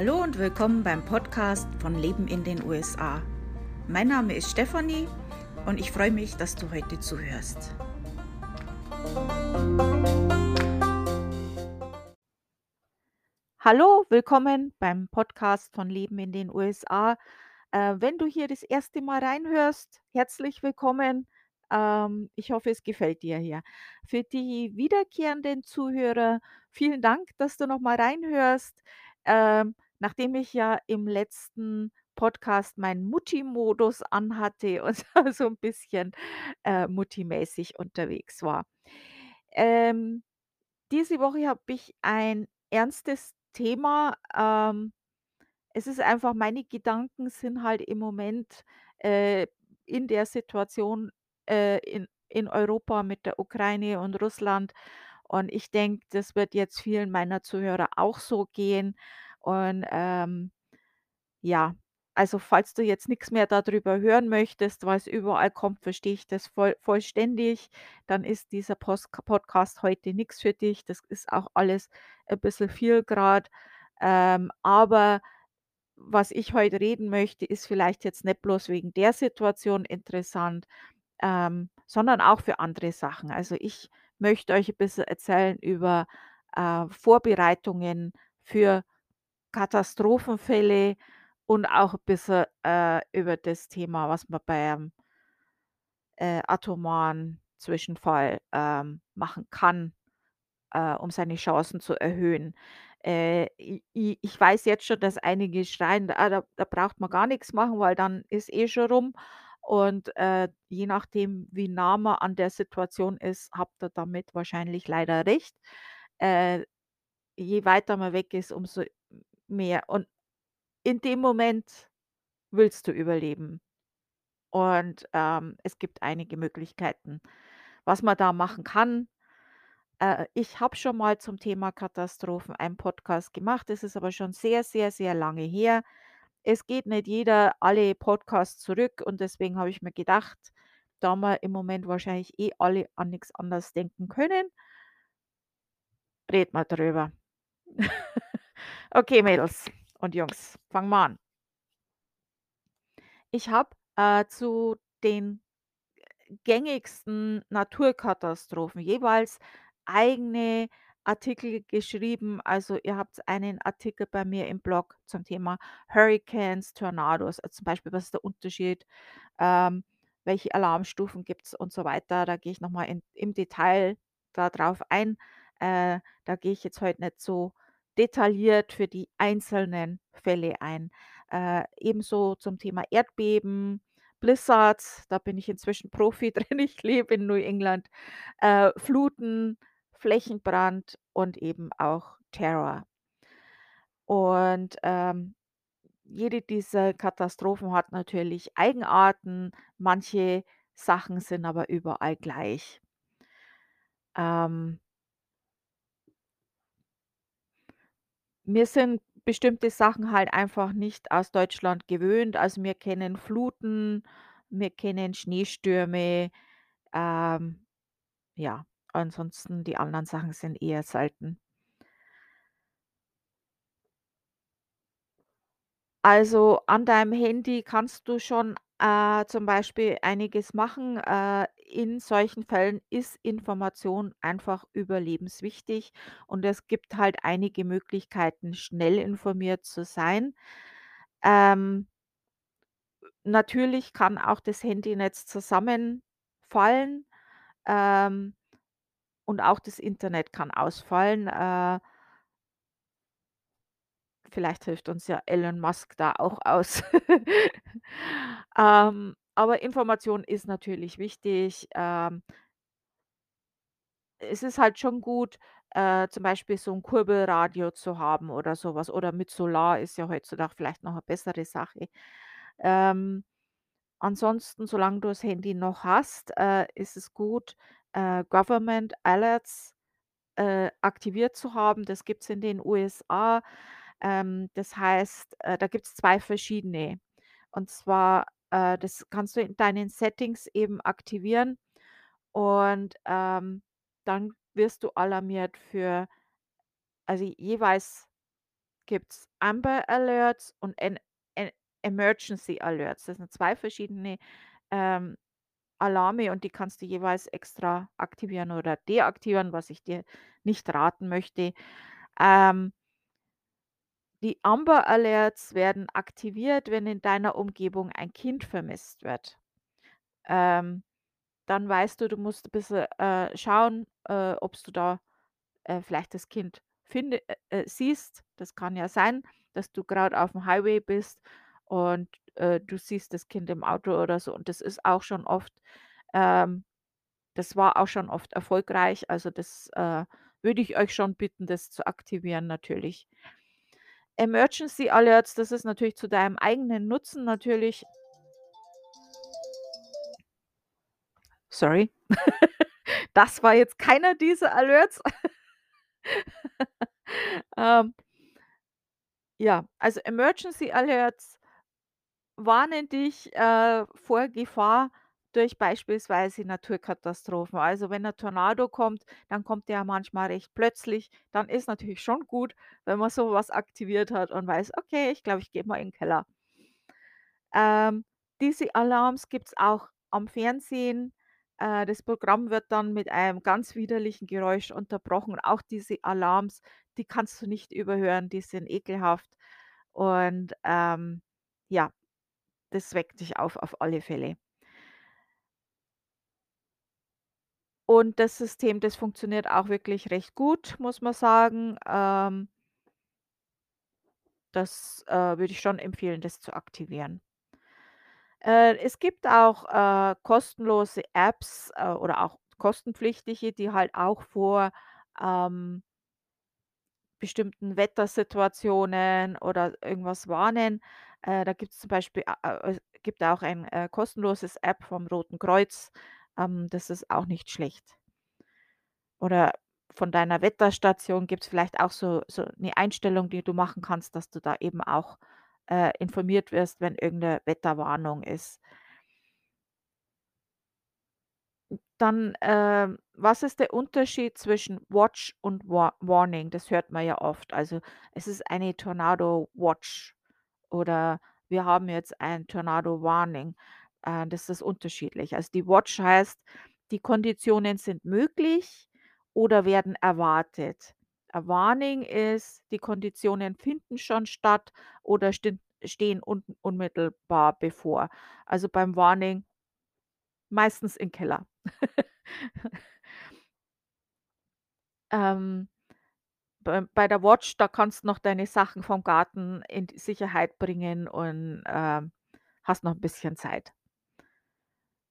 Hallo und willkommen beim Podcast von Leben in den USA. Mein Name ist Stefanie und ich freue mich, dass du heute zuhörst. Hallo, willkommen beim Podcast von Leben in den USA. Äh, wenn du hier das erste Mal reinhörst, herzlich willkommen. Ähm, ich hoffe, es gefällt dir hier. Für die wiederkehrenden Zuhörer, vielen Dank, dass du noch mal reinhörst. Ähm, nachdem ich ja im letzten Podcast meinen Mutti-Modus anhatte und so ein bisschen, äh, Mutti-mäßig unterwegs war. Ähm, diese Woche habe ich ein ernstes Thema. Ähm, es ist einfach meine Gedanken sind halt im Moment, äh, in der Situation, äh, in in Europa mit der Ukraine und Russland. Und ich denke, das wird jetzt vielen meiner Zuhörer auch so gehen. Und, ähm, ja, also falls du jetzt nichts mehr darüber hören möchtest, weil es überall kommt, verstehe ich das voll vollständig. Dann ist dieser Post Podcast heute nichts für dich. Das ist auch alles ein bisschen viel grad. Ähm, aber was ich heute reden möchte, ist vielleicht jetzt nicht bloß wegen der Situation interessant, ähm, sondern auch für andere Sachen. Also, ich möchte euch ein bisschen erzählen über, äh, Vorbereitungen für Katastrophenfälle und auch ein bisschen, äh, über das Thema, was man beim, äh, atomaren Zwischenfall, ähm, machen kann, äh, um seine Chancen zu erhöhen. Äh, i i ich weiß jetzt schon, dass einige schreien: „Ah, da da braucht man gar nichts machen, weil dann ist eh schon rum.“ Und, äh, je nachdem, wie nah man an der Situation ist, habt ihr damit wahrscheinlich leider recht. Äh, je weiter man weg ist, umso mehr. Und in dem Moment willst du überleben. Und, ähm, es gibt einige Möglichkeiten, was man da machen kann. Äh, ich habe schon mal zum Thema Katastrophen einen Podcast gemacht. Das ist aber schon sehr, sehr, sehr lange her. Es geht nicht jeder alle Podcasts zurück und deswegen habe ich mir gedacht, da wir im Moment wahrscheinlich eh alle an nichts anderes denken können, reden wir drüber. Okay, Mädels und Jungs, fangen wir an. Ich habe, äh, zu den gängigsten Naturkatastrophen jeweils eigene Artikel geschrieben. Also, ihr habt einen Artikel bei mir im Blog zum Thema Hurricanes, Tornados, also, zum Beispiel, was ist der Unterschied, ähm, welche Alarmstufen gibt's und so weiter. Da gehe ich noch mal in im Detail da drauf ein. Äh, da gehe ich jetzt heute nicht so detailliert für die einzelnen Fälle ein. Äh, ebenso zum Thema Erdbeben, Blizzards, da bin ich inzwischen Profi drin. Ich lebe in New England. Äh, Fluten, Flächenbrand und eben auch Terror. Und, ähm, jede dieser Katastrophen hat natürlich Eigenarten. Manche Sachen sind aber überall gleich. Ähm Wir sind bestimmte Sachen halt einfach nicht aus Deutschland gewöhnt. Also, wir kennen Fluten, wir kennen Schneestürme, ähm, ja, ansonsten die anderen Sachen sind eher selten. Also, an deinem Handy kannst du schon, äh, zum Beispiel einiges machen. Äh, in solchen Fällen ist Information einfach überlebenswichtig und es gibt halt einige Möglichkeiten, schnell informiert zu sein. Ähm, natürlich kann auch das Handynetz zusammenfallen, ähm, und auch das Internet kann ausfallen. Äh Vielleicht hilft uns ja Elon Musk da auch aus. Ähm, aber Information ist natürlich wichtig. Ähm es ist halt schon gut, äh, zum Beispiel so 'n Kurbelradio zu haben oder so was oder mit Solar ist ja heutzutage vielleicht noch 'ne bessere Sache. Ähm, ansonsten, solange du das Handy noch hast, äh, ist es gut, äh, Government Alerts, äh, aktiviert zu haben. Das gibt's in den USA. Ähm, das heißt, äh, da gibt's 2 verschiedene. Und zwar, äh, das kannst du in deinen Settings eben aktivieren und, ähm, dann wirst du alarmiert für also jeweils gibt's Amber Alerts und en e Emergency Alerts. Das sind 2 verschiedene, ähm, Alarme und die kannst du jeweils extra aktivieren oder deaktivieren, was ich dir nicht raten möchte. Ähm die Amber Alerts werden aktiviert, wenn in deiner Umgebung ein Kind vermisst wird. Ähm, dann weißt du, du musst 'n bisschen, äh, schauen, äh, ob's du da, äh, vielleicht das Kind finde äh, äh, siehst. Das kann ja sein, dass du grad auf'm Highway bist und, äh, du siehst das Kind im Auto oder so und das ist auch schon oft ähm, das war auch schon oft erfolgreich. Also, das, äh, würde ich euch schon bitten, das zu aktivieren natürlich. Emergency Alerts, das ist natürlich zu deinem eigenen Nutzen natürlich Sorry. Das war jetzt keiner dieser Alerts. Ähm ja, also Emergency Alerts warnen dich, äh, vor Gefahr durch beispielsweise Naturkatastrophen. Also, wenn 'n Tornado kommt, dann kommt der manchmal recht plötzlich. Dann ist natürlich schon gut, wenn man so was aktiviert hat und weiß: „Okay, ich glaube, ich gehe mal in 'n Keller.“ Ähm, diese Alarms gibt's auch am Fernsehen. Äh, das Programm wird dann mit einem ganz widerlichen Geräusch unterbrochen. Auch diese Alarms, die kannst du nicht überhören, die sind ekelhaft und, ähm, ja, das weckt dich auf auf alle Fälle. Und das System, das funktioniert auch wirklich recht gut, muss man sagen. Ähm Das, äh, würde ich schon empfehlen, das zu aktivieren. Äh, es gibt auch, äh, kostenlose Apps, äh, oder auch kostenpflichtige, die halt auch vor, ähm bestimmten Wettersituationen oder irgendwas warnen. Äh, da gibt's zum Beispiel a es gibt auch ein, äh, kostenloses App vom Roten Kreuz. Ähm, das ist auch nicht schlecht. Oder von deiner Wetterstation gibt's vielleicht auch so so 'ne Einstellung, die du machen kannst, dass du da eben auch, äh, informiert wirst, wenn irgend 'ne Wetterwarnung ist. Dann, ähm, was ist der Unterschied zwischen Watch und Wa Warning? Das hört man ja oft. Also, es ist eine Tornado Watch oder wir haben jetzt ein Tornado Warning. Äh, das ist unterschiedlich. Also, die Watch heißt, die Konditionen sind möglich oder werden erwartet. A Warning ist, die Konditionen finden schon statt oder stehen un unmittelbar bevor. Also, beim Warning meistens in Keller. Ähm, bei bei der Watch, da kannst noch deine Sachen vom Garten in Sicherheit bringen und, ähm, hast noch 'n bisschen Zeit.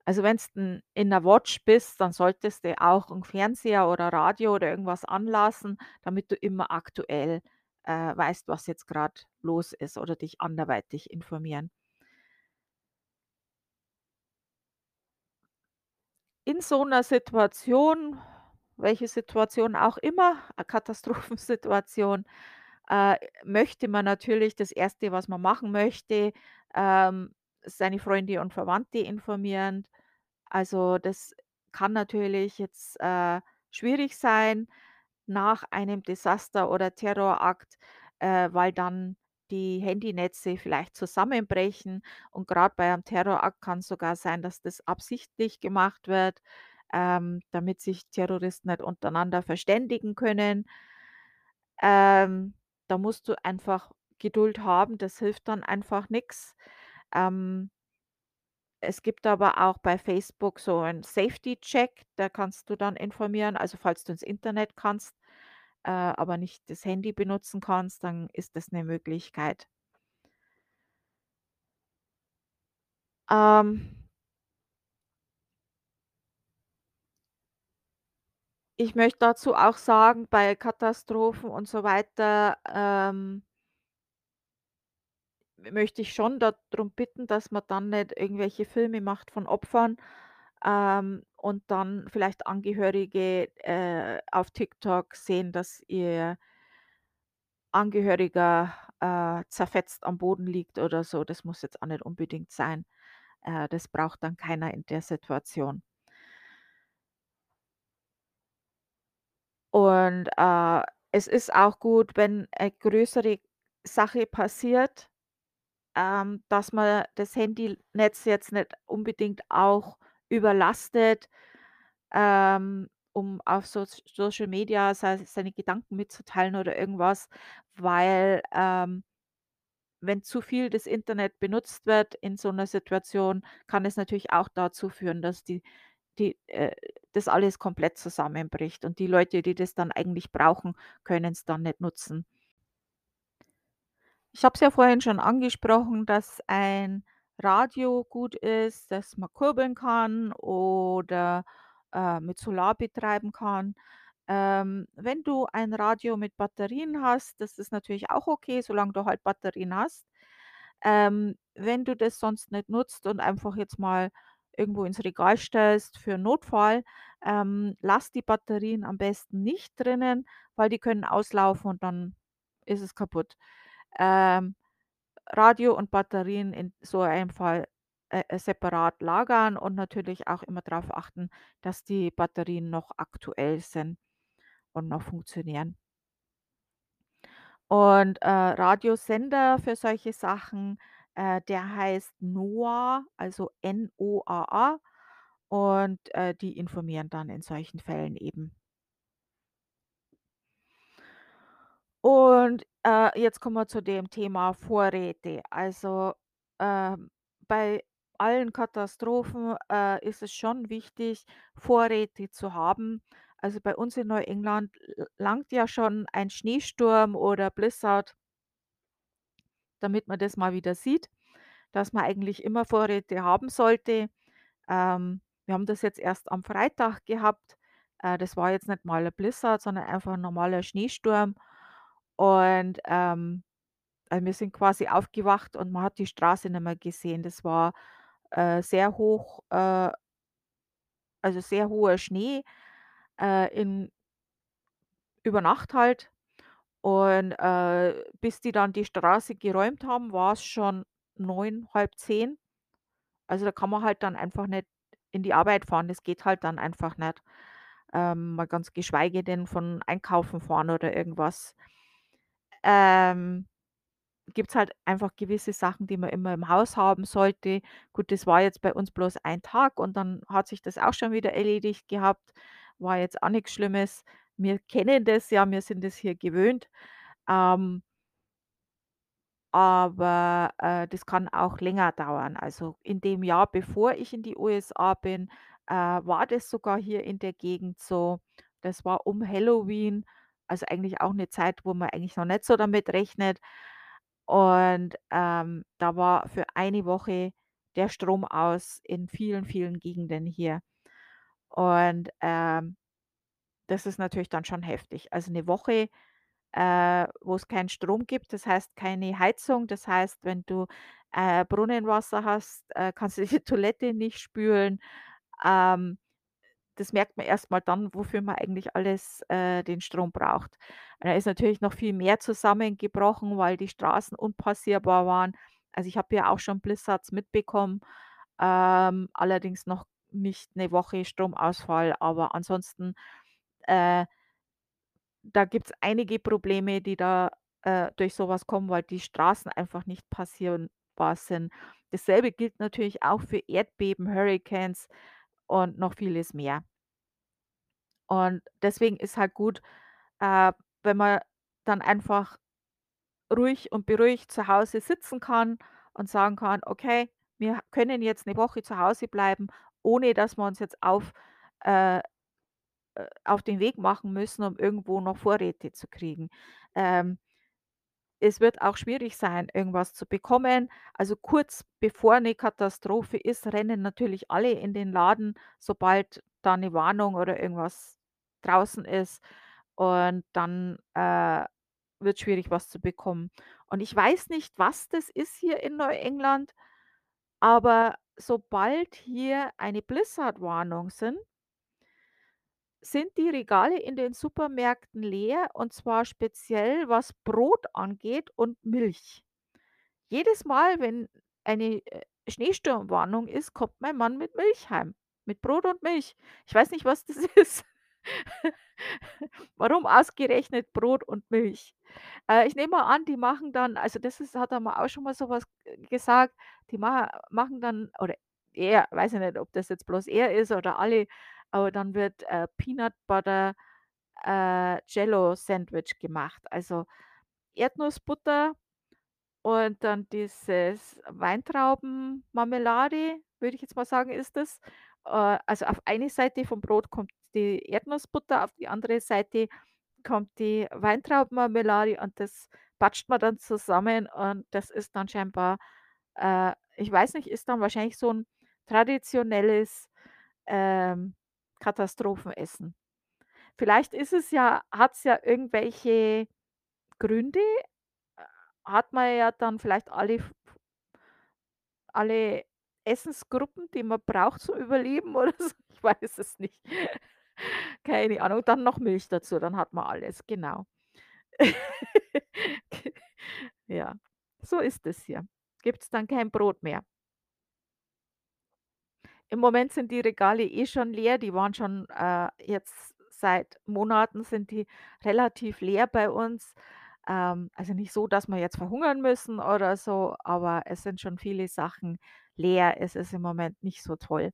Also, wenn's n in 'ner Watch bist, dann solltest du auch 'n Fernseher oder Radio oder irgendwas anlassen, damit du immer aktuell, äh, weißt, was jetzt grad los ist oder dich anderweitig informieren. In so 'ner Situation, welche Situation auch immer, a Katastrophensituation, äh, möchte man natürlich das 1., was man machen möchte, ähm, seine Freunde und Verwandte informieren. Also, das kann natürlich jetzt, äh, schwierig sein nach einem Desaster oder Terrorakt, äh, weil dann die Handynetze vielleicht zusammenbrechen und grad bei einem Terrorakt kann's sogar sein, dass das absichtlich gemacht wird, ähm, damit sich Terroristen nicht untereinander verständigen können. Ähm, da musst du einfach Geduld haben, das hilft dann einfach nix. Ähm es gibt aber auch bei Facebook so 'n Safety Check, da kannst du dann informieren. Also, falls du ins Internet kannst, äh, aber nicht das Handy benutzen kannst, dann ist das 'ne Möglichkeit. Ähm Ich möchte dazu auch sagen, bei Katastrophen und so weiter, ähm möchte ich schon da drum bitten, dass man dann nicht irgendwelche Filme macht von Opfern, ähm, und dann vielleicht Angehörige, äh, auf TikTok sehen, dass ihr Angehöriger, äh, zerfetzt am Boden liegt oder so. Das muss jetzt auch nicht unbedingt sein. Äh, das braucht dann keiner in der Situation. Und, äh, es ist auch gut, wenn, äh, größere Sache passiert, ähm, dass man das Handynetz jetzt nicht unbedingt auch überlastet, ähm, um auf Soz Social Media sei seine Gedanken mitzuteilen oder irgendwas, weil, ähm, wenn zu viel das Internet benutzt wird in so 'ner Situation, kann es natürlich auch dazu führen, dass die die äh, das alles komplett zusammenbricht und die Leute, die das dann eigentlich brauchen, können's dann nicht nutzen. Ich habe es ja vorhin schon angesprochen, dass ein Radio gut ist, das man kurbeln kann oder, äh, mit Solar betreiben kann. Ähm, wenn du ein Radio mit Batterien hast, das ist natürlich auch okay, solange du halt Batterien hast. Ähm, wenn du das sonst nicht nutzt und einfach jetzt mal irgendwo ins Regal stellst für Notfall, ähm, lass die Batterien am besten nicht drinnen, weil die können auslaufen und dann ist es kaputt. Ähm, Radio und Batterien in so einem Fall, äh, äh, separat lagern und natürlich auch immer drauf achten, dass die Batterien noch aktuell sind und noch funktionieren. Und, äh, Radiosender für solche Sachen, äh, der heißt NOAA, also N-O-A-A und, äh, die informieren dann in solchen Fällen eben. Und, äh, jetzt kommen wir zu dem Thema Vorräte. Also, ähm, bei allen Katastrophen, äh, ist es schon wichtig, Vorräte zu haben. Also, bei uns in Neuengland langt ja schon ein Schneesturm oder Blizzard damit man das mal wieder sieht, dass man eigentlich immer Vorräte haben sollte. Ähm, wir haben das jetzt erst am Freitag gehabt. Äh, das war jetzt nicht mal 'n Blizzard, sondern einfach 'n normaler Schneesturm. Und, ähm, äh, wir sind quasi aufgewacht und man hat die Straße nicht mehr gesehen. Das war, äh, sehr hoch äh also, sehr hoher Schnee, äh, in über Nacht halt. Und, äh, bis die dann die Straße geräumt haben, war's schon 9, halb 10. Also, da kann man halt dann einfach nicht in die Arbeit fahren. Das geht halt dann einfach nicht. Ähm, mal ganz geschweige denn von einkaufen fahren oder irgendwas. Ähm, gibt's halt einfach gewisse Sachen, die man immer im Haus haben sollte. Gut, das war jetzt bei uns bloß ein Tag und dann hat sich das auch schon wieder erledigt gehabt. War jetzt auch nix Schlimmes. Wir kennen das ja, wir sind das hier gewöhnt. Ähm aber, äh, das kann auch länger dauern. Also, in dem Jahr, bevor ich in die USA bin, äh, war das sogar hier in der Gegend so. Das war um Halloween, also, eigentlich auch 'ne Zeit, wo man eigentlich noch nicht so damit rechnet. Und, ähm, da war für eine Woche der Strom aus in vielen, vielen Gegenden hier. Und, ähm, das ist natürlich dann schon heftig. Also, 'ne Woche, äh, wo's keinen Strom gibt, das heißt keine Heizung. Das heißt, wenn du, äh, Brunnenwasser hast, äh, kannst du die Toilette nicht spülen. Ähm, das merkt man erst mal dann, wofür man eigentlich alles, äh, den Strom braucht. Da ist natürlich noch viel mehr zusammengebrochen, weil die Straßen unpassierbar waren. Also, ich habe ja auch schon Blizzards mitbekommen, ähm, allerdings noch nicht 'ne Woche Stromausfall, aber ansonsten, äh da gibt's einige Probleme, die da, äh, durch so was kommen, weil die Straßen einfach nicht passierbar sind. Dasselbe gilt natürlich auch für Erdbeben, Hurrikans und noch vieles mehr. Und deswegen ist halt gut, äh, wenn man dann einfach ruhig und beruhigt zu Hause sitzen kann und sagen kann: „Okay, wir können jetzt 'ne Woche zu Hause bleiben, ohne dass wir uns jetzt auf äh, äh, auf den Weg machen müssen, um irgendwo noch Vorräte zu kriegen.“ Ähm es wird auch schwierig sein, irgendwas zu bekommen. Also, kurz bevor 'ne Katastrophe ist, rennen natürlich alle in den Laden, sobald da 'ne Warnung oder irgendwas draußen ist. Und dann, äh, wird's schwierig, was zu bekommen. Und ich weiß nicht, was das ist hier in Neuengland, aber sobald hier eine Blizzardwarnung sind sind die Regale in den Supermärkten leer und zwar speziell, was Brot angeht und Milch. Jedes Mal, wenn eine, äh, Schneesturmwarnung ist, kommt mein Mann mit Milch heim, mit Brot und Milch. Ich weiß nicht, was das ist. Warum ausgerechnet Brot und Milch? Äh, ich nehme mal an, die machen dann also das ist hat er mir auch schon mal so was g gesagt, die mache machen dann oder er, weiß ich nicht, ob das jetzt bloß er ist oder alle, aber dann wird, äh, Peanut Butter, äh, Jello Sandwich gemacht. Also Erdnussbutter und dann dieses Weintraubenmarmelade, würde ich jetzt mal sagen, ist das. Äh, also auf eine Seite vom Brot kommt die Erdnussbutter, auf die andere Seite kommt die Weintraubenmarmelade und das batscht man dann zusammen und das ist dann scheinbar äh, ich weiß nicht, ist dann wahrscheinlich so 'n traditionelles, ähm, Katastrophenessen. Vielleicht ist es ja hat's ja irgendwelche Gründe, äh, hat man ja dann vielleicht alle alle Essensgruppen, die man braucht zum Überleben oder so, ich weiß es nicht. Keine Ahnung, dann noch Milch dazu, dann hat man alles, genau. Ja, so ist es hier. Gibt's dann kein Brot mehr. Im Moment sind die Regale eh schon leer, die waren schon, äh jetzt seit Monaten sind die relativ leer bei uns. Ähm, also nicht so, dass wir jetzt verhungern müssen oder so, aber es sind schon viele Sachen leer. Es ist im Moment nicht so toll.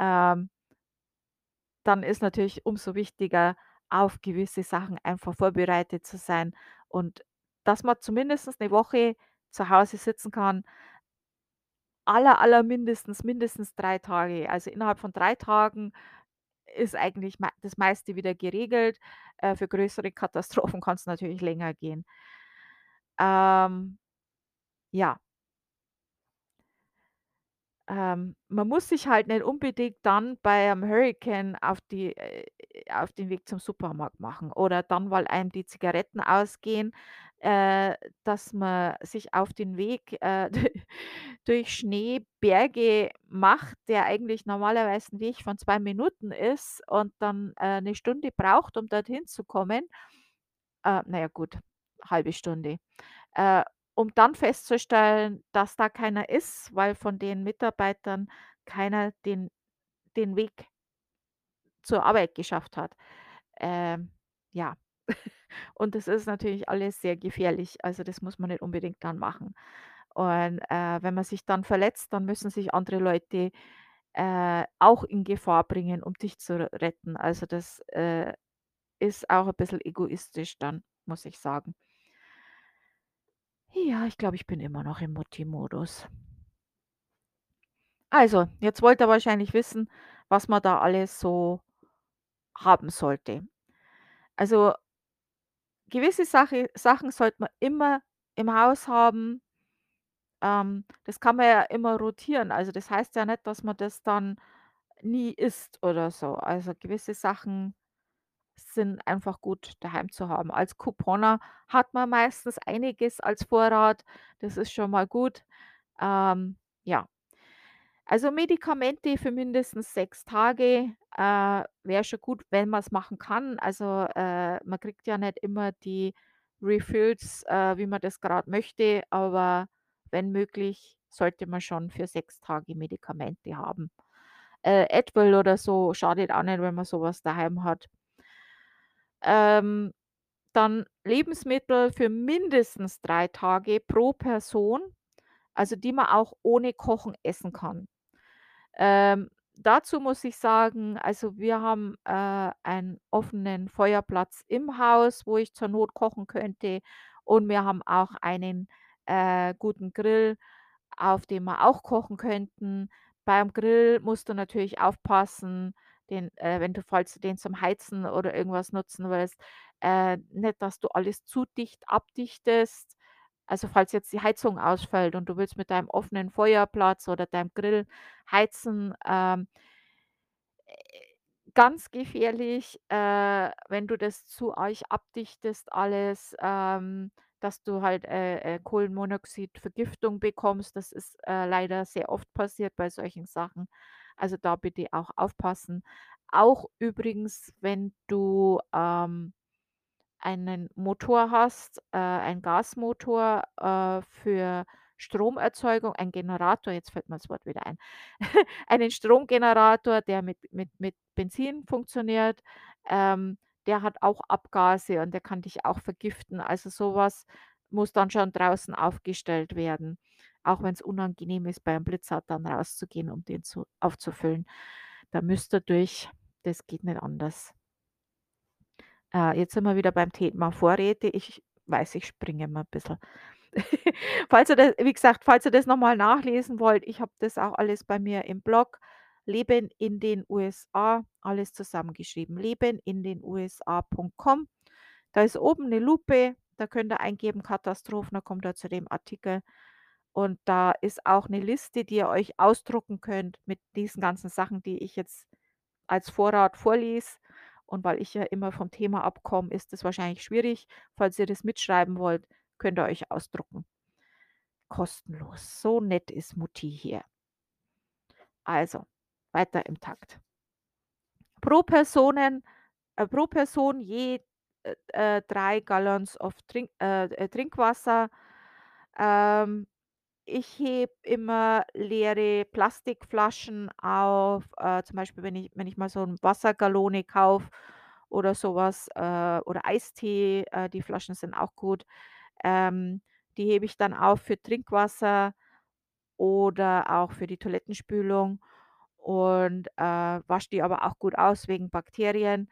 Ähm dann ist natürlich umso wichtiger, auf gewisse Sachen einfach vorbereitet zu sein und dass man zumindest 'ne Woche zu Hause sitzen kann aller allermindestens mindestens 3 Tage. Also innerhalb von 3 Tagen ist eigentlich das meiste wieder geregelt. Äh, für größere Katastrophen kann's natürlich länger gehen. Ähm, ja. Ähm, man muss sich halt nicht unbedingt dann bei einem Hurrikan auf die äh, auf den Weg zum Supermarkt machen oder dann, weil einem die Zigaretten ausgehen, äh, dass man sich auf den Weg, äh, durch Schneeberge macht, der eigentlich normalerweise 'n Weg von 2 Minuten ist und dann, äh, 'ne Stunde braucht, um dorthin zu kommen. Äh, na ja gut, 1/2 Stunde. Um dann festzustellen, dass da keiner ist, weil von den Mitarbeitern keiner den den Weg zur Arbeit geschafft hat. Ähm, ja. Und das ist natürlich alles sehr gefährlich. Also, das muss man nicht unbedingt dann machen. Und, äh, wenn man sich dann verletzt, dann müssen sich andere Leute, äh, auch in Gefahr bringen, um dich zu retten. Also, das, äh, ist auch 'n bisschen egoistisch dann, muss ich sagen. Ja, ich glaube, ich bin immer noch im Mutti-Modus. Also, jetzt wollt ihr wahrscheinlich wissen, was man da alles so haben sollte. Also gewisse Sache Sachen sollte man immer im Haus haben. Ähm, das kann man ja immer rotieren. Also, das heißt ja nicht, dass man das dann nie isst oder so. Also, gewisse Sachen sind einfach gut daheim zu haben. Als Couponer hat man meistens einiges als Vorrat. Das ist schon mal gut. Ähm, ja. Also, Medikamente für mindestens 6 Tage, äh, wäre schon gut, wenn man's machen kann. Also, äh, man kriegt ja nicht immer die Refills, äh, wie man das grad möchte, aber wenn möglich, sollte man schon für 6 Tage Medikamente haben. Äh, Advil oder so schadet auch nicht, wenn man so was daheim hat. Ähm, dann Lebensmittel für mindestens 3 Tage pro Person, also die man auch ohne Kochen essen kann. Ähm, dazu muss ich sagen, also wir haben, äh, einen offenen Feuerplatz im Haus, wo ich zur Not kochen könnte und wir haben auch einen, äh, guten Grill, auf dem wir auch kochen könnten. Beim Grill musst du natürlich aufpassen, den äh, wenn du falls du den zum Heizen oder irgendwas nutzen willst, äh, nicht, dass du alles zu dicht abdichtest. Also, falls jetzt die Heizung ausfällt und du willst mit deinem offenen Feuerplatz oder deinem Grill heizen, ähm ganz gefährlich, äh, wenn du das zu arg abdichtest alles, ähm, dass du halt, äh, äh, Kohlenmonoxid-Vergiftung bekommst. Das ist, äh, leider sehr oft passiert bei solchen Sachen. Also, da bitte auch aufpassen. Auch übrigens, wenn du, ähm, einen Motor hast, äh, ein Gasmotor, äh, für Stromerzeugung, ein Generator, jetzt fällt mir das Wort wieder ein, einen Stromgenerator, der mit mit mit Benzin funktioniert, ähm, der hat auch Abgase und der kann dich auch vergiften. Also, so was muss dann schon draußen aufgestellt werden, auch wenn's unangenehm ist, beim Blizzard dann rauszugehen, um den zu aufzufüllen. Da müsst ihr durch, das geht nicht anders. Äh, jetzt sind wir wieder beim Thema Vorräte. Ich weiß, ich springe immer 'n bisschen. Falls ihr da wie gesagt, falls ihr das noch mal nachlesen wollt, ich habe das auch alles bei mir im Blog. Leben in den USA, alles zusammengeschrieben, lebenindenusa.com. Da ist oben 'ne Lupe, da könnt ihr eingeben Katastrophen, dann kommt ihr zu dem Artikel. Und da ist auch 'ne Liste, die ihr euch ausdrucken könnt mit diesen ganzen Sachen, die ich jetzt als Vorrat vorlese. Und weil ich ja immer vom Thema abkomme, ist das wahrscheinlich schwierig. Falls ihr das mitschreiben wollt, könnt ihr euch ausdrucken. Kostenlos. So nett ist Mutti hier. Also, weiter im Takt. Pro Personen äh, pro Person je, äh, äh, 3 Gallons of Trink äh, äh, Trinkwasser. Ähm, ich hebe immer leere Plastikflaschen auf, äh, zum Beispiel, wenn ich wenn ich mal so 'n Wassergalone kaufe oder so was, äh, oder Eistee, äh, die Flaschen sind auch gut. Ähm, die hebe ich dann auf für Trinkwasser oder auch für die Toilettenspülung und, äh, wasche die aber auch gut aus wegen Bakterien.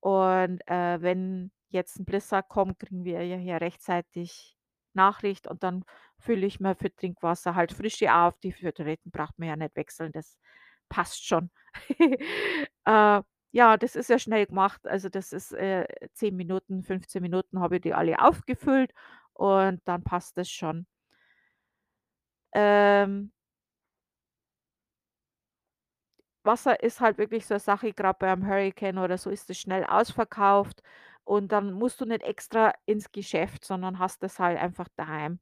Und, äh, wenn jetzt 'n Blizzard kommt, kriegen wir ja hier rechtzeitig Nachricht und dann fülle ich mir für Trinkwasser halt frische auf. Die für Toiletten braucht man ja nicht wechseln, das passt schon. Äh, ja, das ist ja schnell gemacht. Also, das ist, äh, 10 Minuten, 15 Minuten habe ich die alle aufgefüllt und dann passt das schon. Ähm Wasser ist halt wirklich so 'ne Sache, grad beim Hurrikan oder so ist es schnell ausverkauft und dann musst du nicht extra ins Geschäft, sondern hast das halt einfach daheim.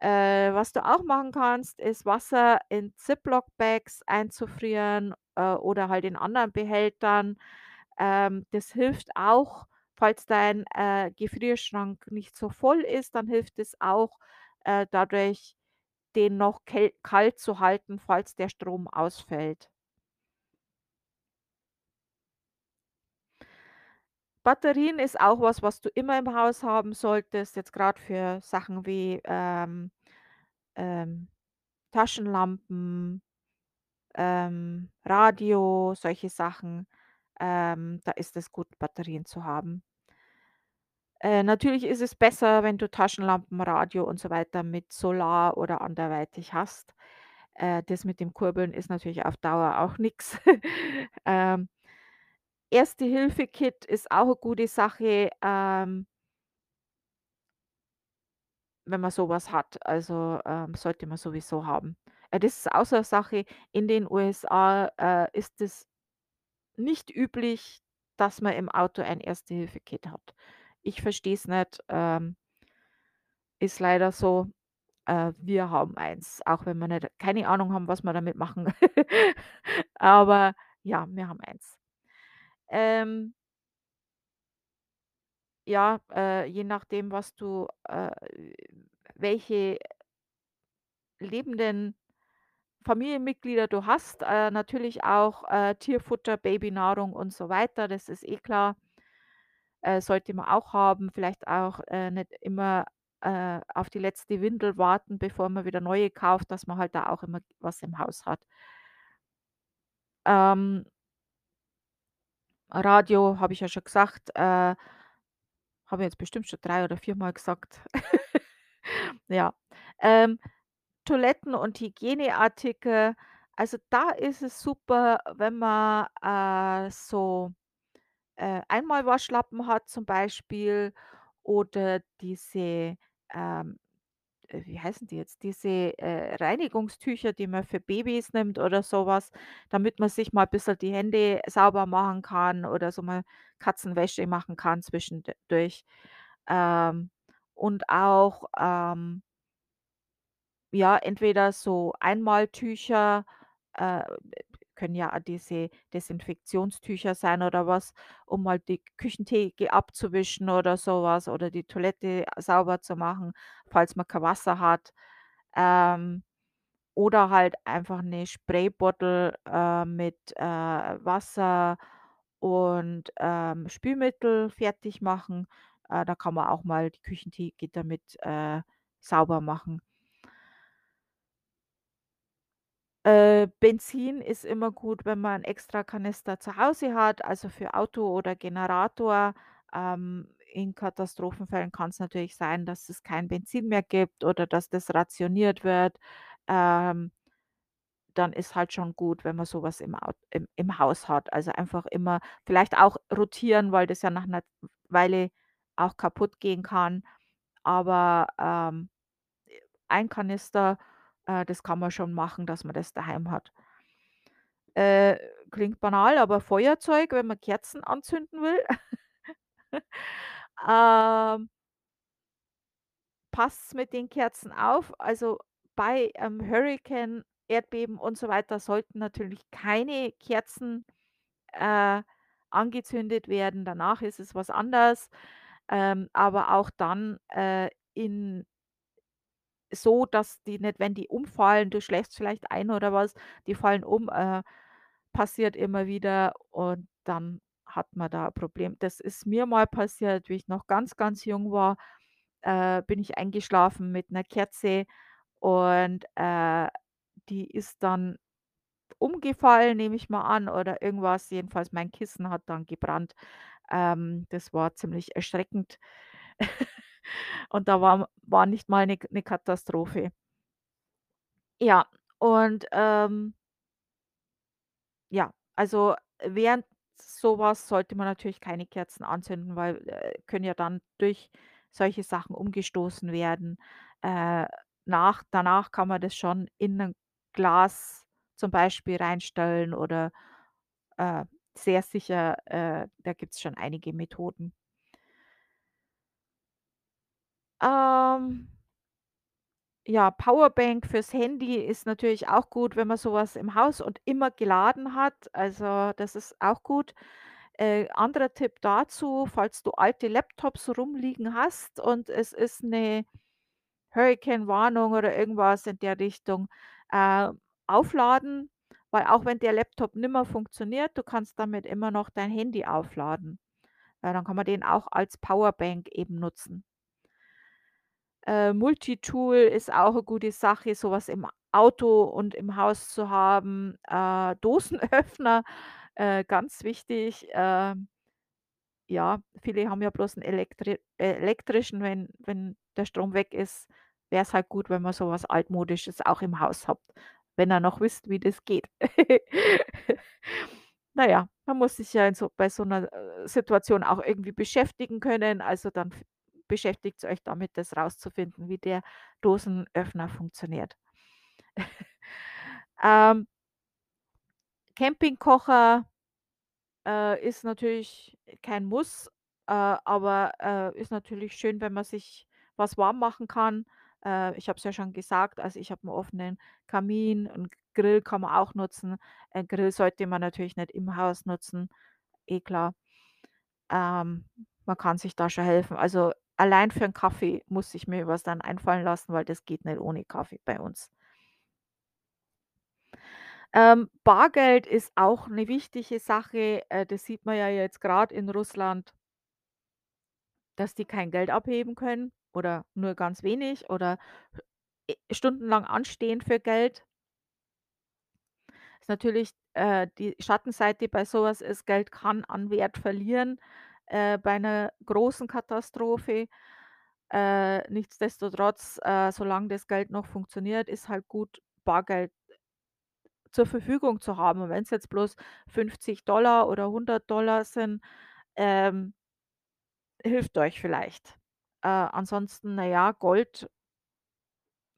Äh, was du auch machen kannst, ist Wasser in Ziploc-Bags einzufrieren, äh, oder halt in anderen Behältern. Ähm, das hilft auch, falls dein, äh, Gefrierschrank nicht so voll ist, dann hilft es auch, äh, dadurch, den noch kalt zu halten, falls der Strom ausfällt. Batterien ist auch was, was du immer im Haus haben solltest, jetzt grad für Sachen wie, ähm, ähm, Taschenlampen, ähm, Radio, solche Sachen. Ähm, da ist es gut, Batterien zu haben. Äh, natürlich ist es besser, wenn du Taschenlampen, Radio und so weiter mit Solar oder anderweitig hast. Äh, das mit dem Kurbeln ist natürlich auf Dauer auch nix. Ähm Erste-Hilfe-Kit ist auch 'ne gute Sache, ähm wenn man so was hat. Also, ähm, sollte man sowieso haben. Äh, das ist auch so 'ne Sache, in den USA, äh, ist es nicht üblich, dass man im Auto ein Erste-Hilfe-Kit hat. Ich verstehe es nicht, ähm ist leider so. Äh, wir haben eins, auch wenn wir nicht keine Ahnung haben, was wir damit machen. Aber ja, wir haben eins. Ähm Ja, äh, je nachdem, was du, äh welche lebenden Familienmitglieder du hast, äh, natürlich auch, äh, Tierfutter, Babynahrung und so weiter, das ist eh klar. Äh, sollte man auch haben, vielleicht auch, äh, nicht immer, äh, auf die letzte Windel warten, bevor man wieder neue kauft, dass man halt da auch immer was im Haus hat. Ähm Radio habe ich ja schon gesagt, äh, habe ich jetzt bestimmt schon 3 oder viermal gesagt. Ja. Ähm, Toiletten und Hygieneartikel, also, da ist es super, wenn man, äh, so, äh, Einmalwaschlappen hat zum Beispiel oder diese, ähm, äh, wie heißen die jetzt, diese, äh, Reinigungstücher, die man für Babys nimmt oder so was, damit man sich mal bissel die Hände sauber machen kann oder so mal Katzenwäsche machen kann zwischen d durch. Ähm, und auch, ähm ja, entweder so Einmaltücher, äh, können ja auch diese Desinfektionstücher sein oder was, um mal die Küchentheke abzuwischen oder so was oder die Toilette sauber zu machen, falls man kein Wasser hat. Ähm, oder halt einfach 'ne Spraybottle, äh, mit, äh, Wasser und, ähm, Spülmittel fertig machen. Äh, da kann man auch mal die Küchentheke damit, äh, sauber machen. Äh, Benzin ist immer gut, wenn man 'n Extrakanister zu Hause hat, also für Auto oder Generator. Ähm, in Katastrophenfällen kann's natürlich sein, dass es kein Benzin mehr gibt oder dass das rationiert wird. Ähm dann ist halt schon gut, wenn man so was im im im Haus hat. Also, einfach immer vielleicht auch rotieren, weil das ja nach 'ner Weile auch kaputtgehen kann. Aber, ähm, ein Kanister, äh, das kann man schon machen, dass man das daheim hat. Äh, klingt banal, aber Feuerzeug, wenn man Kerzen anzünden will. Ähm passt's mit den Kerzen auf. Also, bei, ähm, Hurrikan, Erdbeben und so weiter sollten natürlich keine Kerzen, äh, angezündet werden. Danach ist es was anderes. Ähm, aber auch dann, äh, in so, dass die nicht wenn die umfallen, du schläfst vielleicht ein oder was, die fallen um, äh, passiert immer wieder und dann hat man da 'n Problem. Das ist mir mal passiert, wie ich noch ganz, ganz jung war, äh, bin ich eingeschlafen mit 'ner Kerze und, äh, die ist dann umgefallen, nehme ich mal an oder irgendwas. Jedenfalls mein Kissen hat dann gebrannt. Ähm, das war ziemlich erschreckend. Und da war war nicht mal 'ne 'ne Katastrophe. Ja, und, ähm ja, also, während so was sollte man natürlich keine Kerzen anzünden, weil, äh, können ja dann durch solche Sachen umgestoßen werden. Äh, nach danach kann man das schon in 'nen Glas zum Beispiel reinstellen oder, äh, sehr sicher, äh, da gibt's schon einige Methoden. Ähm ja, Powerbank fürs Handy ist natürlich auch gut, wenn man so was im Haus und immer geladen hat. Also, das ist auch gut. Äh, anderer Tipp dazu, falls du alte Laptops rumliegen hast und es ist 'ne Hurrikanwarnung oder irgendwas in der Richtung, äh, aufladen, weil auch wenn der Laptop nimmer funktioniert, du kannst damit immer noch dein Handy aufladen. Äh, dann kann man den auch als Powerbank eben nutzen. Äh, Multitool ist auch 'ne gute Sache, so was im Auto und im Haus zu haben. Äh, Dosenöffner, äh, ganz wichtig. Ähm ja, viele haben ja bloß 'n elektri elektrischen, wenn wenn der Strom weg ist, wär's halt gut, wenn man so was Altmodisches auch im Haus habt, wenn ihr noch wisst, wie das geht. Na ja, man muss sich ja in so bei so 'ner, äh, Situation auch irgendwie beschäftigen können, also dann beschäftigt euch damit, das rauszufinden, wie der Dosenöffner funktioniert. Ähm Campingkocher, äh, ist natürlich kein Muss, äh, aber, äh, ist natürlich schön, wenn man sich was warm machen kann. Äh, ich habe es ja schon gesagt, also, ich habe 'n offenen Kamin, 'n Grill kann man auch nutzen. Ein Grill sollte man natürlich nicht im Haus nutzen, eh klar. Ähm, man kann sich da schon helfen. Also, allein für 'n Kaffee muss ich mir was dann einfallen lassen, weil das geht nicht ohne Kaffee bei uns. Ähm, Bargeld ist auch 'ne wichtige Sache. Äh, das sieht man ja jetzt grad in Russland dass die kein Geld abheben können oder nur ganz wenig oder e stundenlang anstehen für Geld. Ist natürlich, äh, die Schattenseite bei so was ist, Geld kann an Wert verlieren, äh, bei 'ner großen Katastrophe. Äh, nichtsdestotrotz, äh, solange das Geld noch funktioniert, ist halt gut, Bargeld zur Verfügung zu haben. Und wenn's jetzt bloß 50 $ oder 100 $ sind, ähm hilft euch vielleicht. Äh, ansonsten, na ja, Gold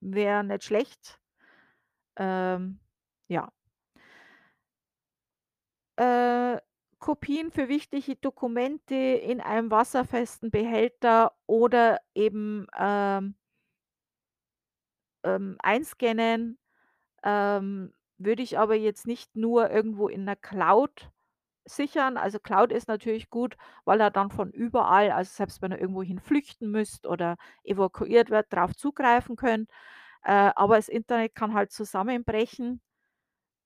wäre nicht schlecht. Ähm, ja. Äh, Kopien für wichtige Dokumente in einem wasserfesten Behälter oder eben, ähm ähm, einscannen, ähm, würde ich aber jetzt nicht nur irgendwo in 'ner Cloud sichern. Also, Cloud ist natürlich gut, weil ihr dann von überall also, selbst wenn ihr irgendwohin flüchten müsst oder evakuiert werdet, drauf zugreifen könnt. Äh, aber das Internet kann halt zusammenbrechen.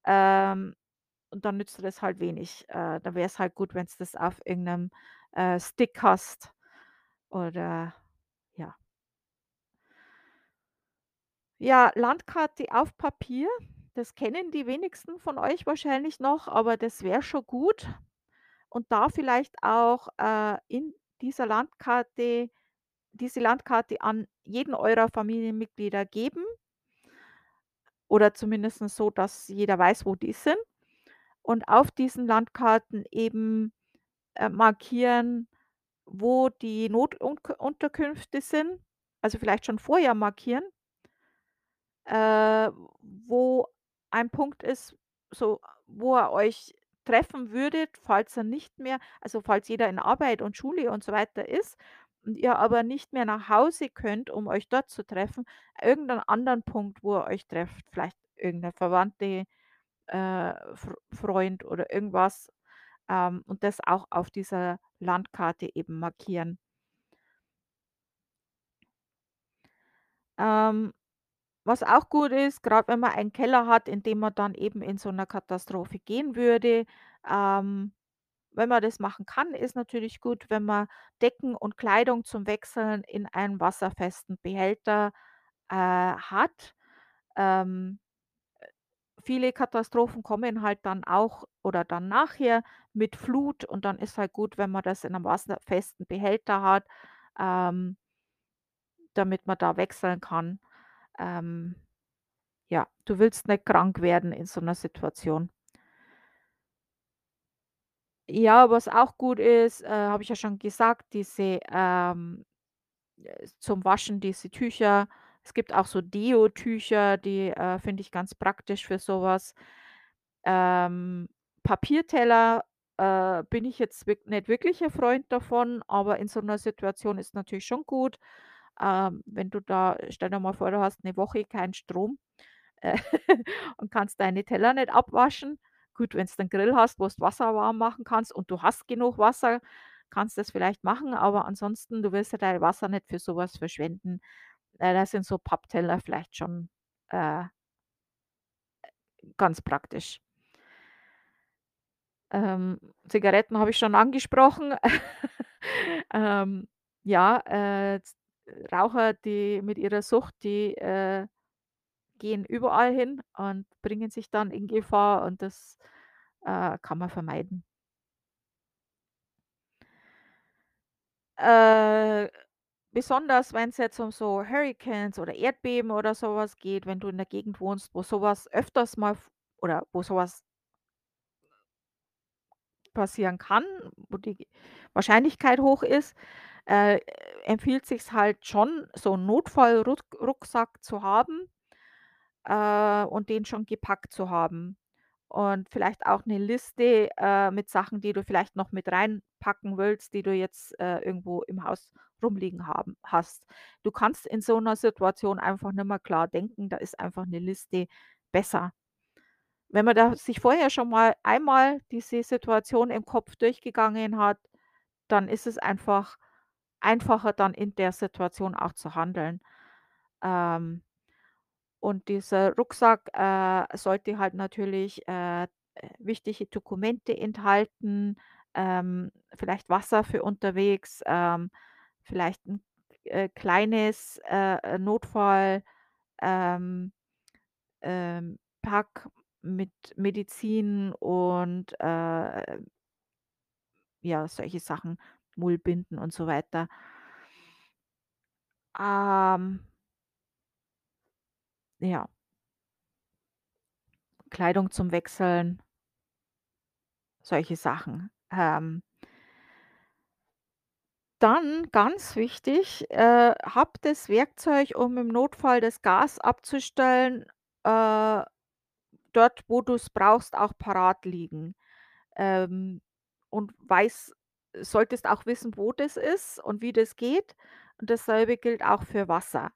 Ähm, und dann nützt dir das halt wenig. Äh, da wäre es halt gut, wenn's das auf irgend 'nem, äh, Stick hast oder ja. Ja, Landkarte auf Papier, das kennen die wenigsten von euch wahrscheinlich noch, aber das wäre schon gut. Und da vielleicht auch, äh, in dieser Landkarte diese Landkarte an jeden eurer Familienmitglieder geben oder zumindest so, dass jeder weiß, wo die sind. Und auf diesen Landkarten eben, äh, markieren, wo die Notunk Unterkünfte sind, also vielleicht schon vorher markieren äh, wo ein Punkt ist, so wo ihr euch treffen würdet, falls ihr nicht mehr also falls jeder in Arbeit und Schule und so weiter ist und ihr aber nicht mehr nach Hause könnt, um euch dort zu treffen, irgendeinen anderen Punkt, wo ihr euch trefft, vielleicht irgendeine Verwandte, äh, Fr Freund oder irgendwas, ähm, und das auch auf dieser Landkarte eben markieren. Ähm, was auch gut ist, grad wenn man einen Keller hat, in dem man dann eben in so 'ner Katastrophe gehen würde, ähm, wenn man das machen kann, ist natürlich gut, wenn man Decken und Kleidung zum Wechseln in einem wasserfesten Behälter, äh, hat. Ähm, äh, viele Katastrophen kommen halt dann auch oder dann nachher mit Flut und dann ist halt gut, wenn man das in 'nem wasserfesten Behälter hat, ähm damit man da wechseln kann. Ähm, ja, du willst nicht krank werden in so 'ner Situation. Ja, was auch gut ist, äh, habe ich ja schon gesagt, diese, ähm, äh, zum Waschen diese Tücher. Es gibt auch so Deo-Tücher, die, äh, finde ich ganz praktisch für so was. Ähm, Papierteller, äh, bin ich jetzt nicht wirklich 'n Freund davon, aber in so 'ner Situation ist natürlich schon gut. Ähm, wenn du da stell dir mal vor, du hast 'ne Woche keinen Strom, äh, und kannst deine Teller nicht abwaschen. Gut, wenn's 'nen Grill hast, wo's Wasser warm machen kannst und du hast genug Wasser, kannst das vielleicht machen, aber ansonsten, du willst ja dein Wasser nicht für so was verschwenden. Äh, da sind so Pappteller vielleicht schon, äh ganz praktisch. Ähm, Zigaretten habe ich schon angesprochen. Ähm, ja, äh, z Raucher, die mit ihrer Sucht, die, äh, gehen überall hin und bringen sich dann in Gefahr und das, äh, kann man vermeiden. Äh, besonders wenn's jetzt um so Hurrikans oder Erdbeben oder so was geht, wenn du in der Gegend wohnst, wo so was öfters mal oder wo so was passieren kann, wo die Wahrscheinlichkeit hoch ist, äh, empfiehlt sich's halt schon, so 'n Notfallruck Rucksack zu haben, äh, und den schon gepackt zu haben. Und vielleicht auch 'ne Liste, äh, mit Sachen, die du vielleicht noch mit reinpacken willst, die du jetzt, äh, irgendwo im Haus rumliegen haben hast. Du kannst in so 'ner Situation einfach nicht mehr klar denken, da ist einfach 'ne Liste besser. Wenn man da sich vorher schon mal einmal diese Situation im Kopf durchgegangen hat, dann ist es einfach einfacher, dann in der Situation auch zu handeln. Ähm, und dieser Rucksack, äh, sollte halt natürlich, äh, wichtige Dokumente enthalten, ähm, vielleicht Wasser für unterwegs, ähm, vielleicht 'n, äh, kleines, äh, äh, Notfall ähm, ähm, mit Medizin und, äh ja, solche Sachen, Mullbinden und so weiter. Ähm Ja. Kleidung zum Wechseln. Solche Sachen. Ähm Dann ganz wichtig, äh, hab das Werkzeug, um im Notfall das Gas abzustellen, äh, dort, wo du's brauchst, auch parat liegen. Ähm, und weiß solltest auch wissen, wo das ist und wie das geht. Und dasselbe gilt auch für Wasser.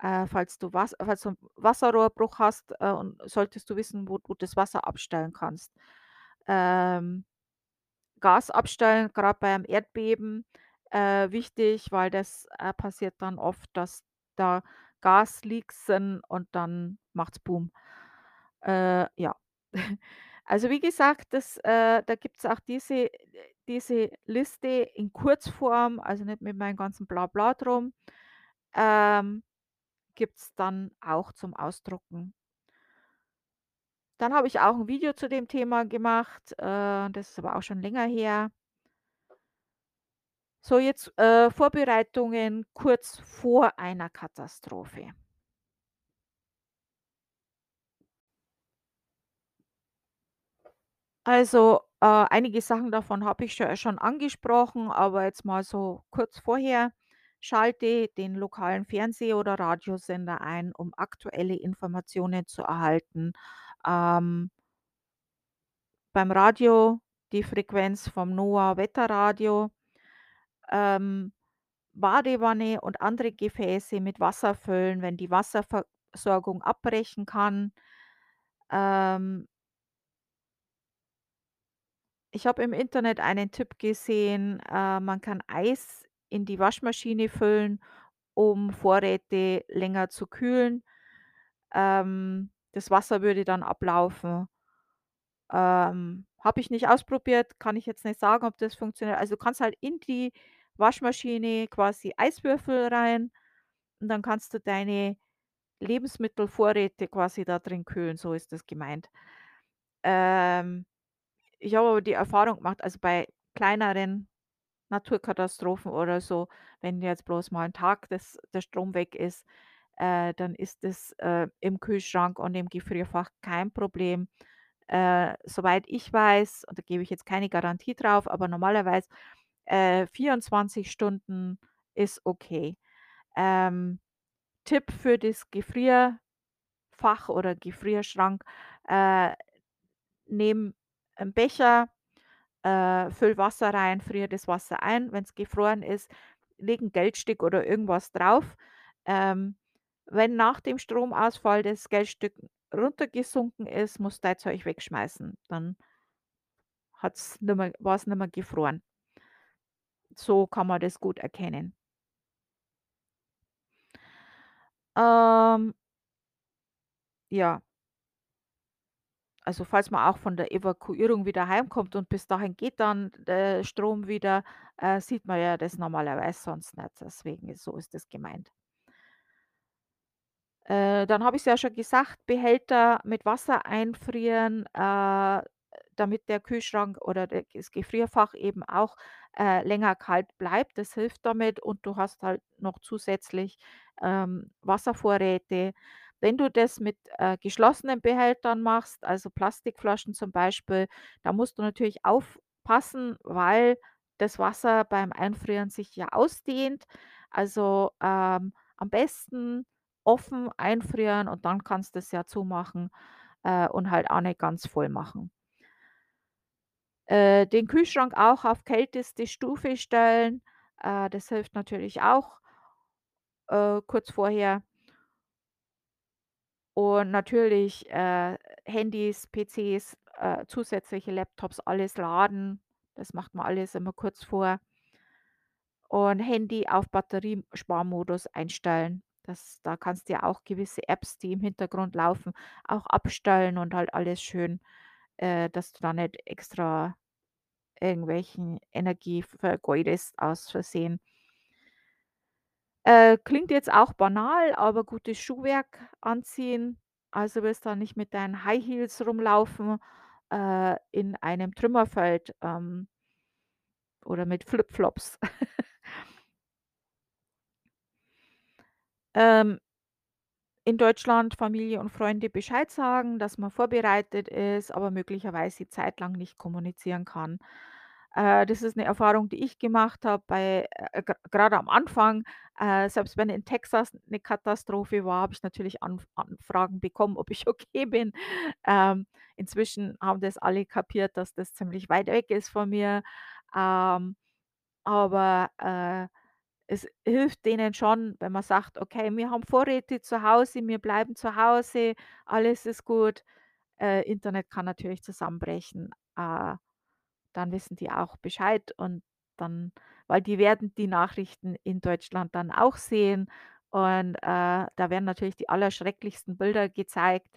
Äh, falls du Was falls du 'n Wasserrohrbruch hast, äh, und solltest du wissen, wo du das Wasser abstellen kannst. Ähm, Gas abstellen, grad beim Erdbeben, äh, wichtig, weil das, äh, passiert dann oft, dass da Gasleaks sind und dann macht's Bum. Äh, ja. Also, wie gesagt, das äh, da gibt's auch diese diese Liste in Kurzform, also nicht mit meinem ganzen Blabla drum, ähm, gibt's dann auch zum Ausdrucken. Dann habe ich auch 'n Video zu dem Thema gemacht, äh, das ist aber auch schon länger her. So, jetzt, äh, Vorbereitungen kurz vor einer Katastrophe. Also, äh, einige Sachen davon habe ich scho schon angesprochen, aber jetzt mal so kurz vorher: Schalte den lokalen Fernseh oder Radiosender ein, um aktuelle Informationen zu erhalten. Ähm beim Radio die Frequenz vom NOAA Wetterradio. Ähm, Badewanne und andere Gefäße mit Wasser füllen, wenn die Wasserversorgung abbrechen kann. Ähm Ich habe im Internet einen Tipp gesehen, äh, man kann Eis in die Waschmaschine füllen, um Vorräte länger zu kühlen. Ähm, das Wasser würde dann ablaufen. Ähm, habe ich nicht ausprobiert, kann ich jetzt nicht sagen, ob das funktioniert. Also, du kannst halt in die Waschmaschine quasi Eiswürfel rein und dann kannst du deine Lebensmittelvorräte quasi da drin kühlen, so ist das gemeint. Ähm, ich habe aber die Erfahrung gemacht, also, bei kleineren Naturkatastrophen oder so, wenn jetzt bloß mal 'n Tag das der Strom weg ist, äh, dann ist das, äh, im Kühlschrank und im Gefrierfach kein Problem. Äh, soweit ich weiß, und da gebe ich jetzt keine Garantie drauf, aber normalerweise, äh, 24 Stunden ist okay. Ähm, Tipp für das Gefrierfach oder Gefrierschrank, äh, nimm 'n Becher, äh, füll Wasser rein, frier das Wasser ein. Wenn's gefroren ist, leg 'n Geldstück oder irgendwas drauf. Ähm, wenn nach dem Stromausfall das Geldstück runtergesunken ist, musst dein Zeug wegschmeißen. Dann hat's nimmer war's nimmer gefroren. So kann man das gut erkennen. Ähm ja. Also, falls man auch von der Evakuierung wieder heimkommt und bis dahin geht dann der Strom wieder, äh, sieht man ja das normalerweise sonst nicht. Deswegen ist so ist das gemeint. Äh, dann habe ich's ja schon gesagt, Behälter mit Wasser einfrieren, äh, damit der Kühlschrank oder der das Gefrierfach eben auch, äh, länger kalt bleibt. Das hilft damit und du hast halt noch zusätzlich, ähm, Wasservorräte. Wenn du das mit, äh, geschlossenen Behältern machst, also Plastikflaschen zum Beispiel, da musst du natürlich aufpassen, weil das Wasser beim Einfrieren sich ja ausdehnt. Also, ähm, am besten offen einfrieren und dann kannst du's ja zumachen, äh, und halt auch nicht ganz voll machen. Äh, den Kühlschrank auch auf kälteste Stufe stellen, äh, das hilft natürlich auch äh, kurz vorher. Und natürlich, äh, Handys, PCs, äh, zusätzliche Laptops, alles laden. Das macht man alles immer kurz vor. Und Handy auf Batteriesparmodus einstellen. Das da kannst du ja auch gewisse Apps, die im Hintergrund laufen, auch abstellen und halt alles schön, äh, dass du da nicht extra irgendwelchen Energie vergeudest aus Versehen. Äh, klingt jetzt auch banal, aber gutes Schuhwerk anziehen. Also, wirst da nicht mit deinen High Heels rumlaufen, äh, in einem Trümmerfeld, ähm oder mit Flipflops. Ähm in Deutschland Familie und Freunde Bescheid sagen, dass man vorbereitet ist, aber möglicherweise zeitlang nicht kommunizieren kann. Äh, das ist 'ne Erfahrung, die ich gemacht habe äh, gra grade am Anfang. Äh, selbst wenn in Texas 'ne Katastrophe war, habe ich natürlich Anf Anfragen bekommen, ob ich okay bin. Ähm, inzwischen haben das alle kapiert, dass das ziemlich weit weg ist von mir. Ähm, aber, äh, es hilft denen schon, wenn man sagt: „Okay, wir haben Vorräte zu Hause, wir bleiben zu Hause, alles ist gut.“ Äh, Internet kann natürlich zusammenbrechen. Äh, dann wissen die auch Bescheid und dann weil die werden die Nachrichten in Deutschland dann auch sehen und, äh, da werden natürlich die allerschrecklichsten Bilder gezeigt,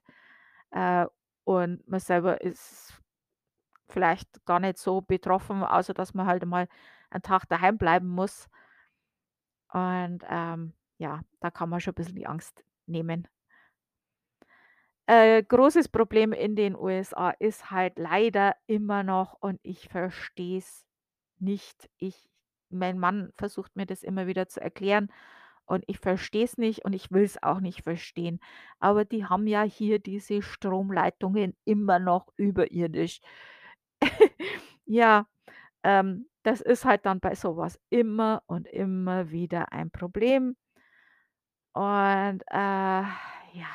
äh, und man selber ist vielleicht gar nicht so betroffen, außer dass man halt mal einen Tag daheim bleiben muss. Und, ähm, ja, da kann man schon 'n bisschen die Angst nehmen. Äh, großes Problem in den USA ist halt leider immer noch und ich verstehe es nicht. Ich mein Mann versucht mir das immer wieder zu erklären und ich verstehe es nicht und ich will es auch nicht verstehen. Aber die haben ja hier diese Stromleitungen immer noch überirdisch. Ja, ähm, das ist halt dann bei so was immer und immer wieder ein Problem. Und, äh, ja.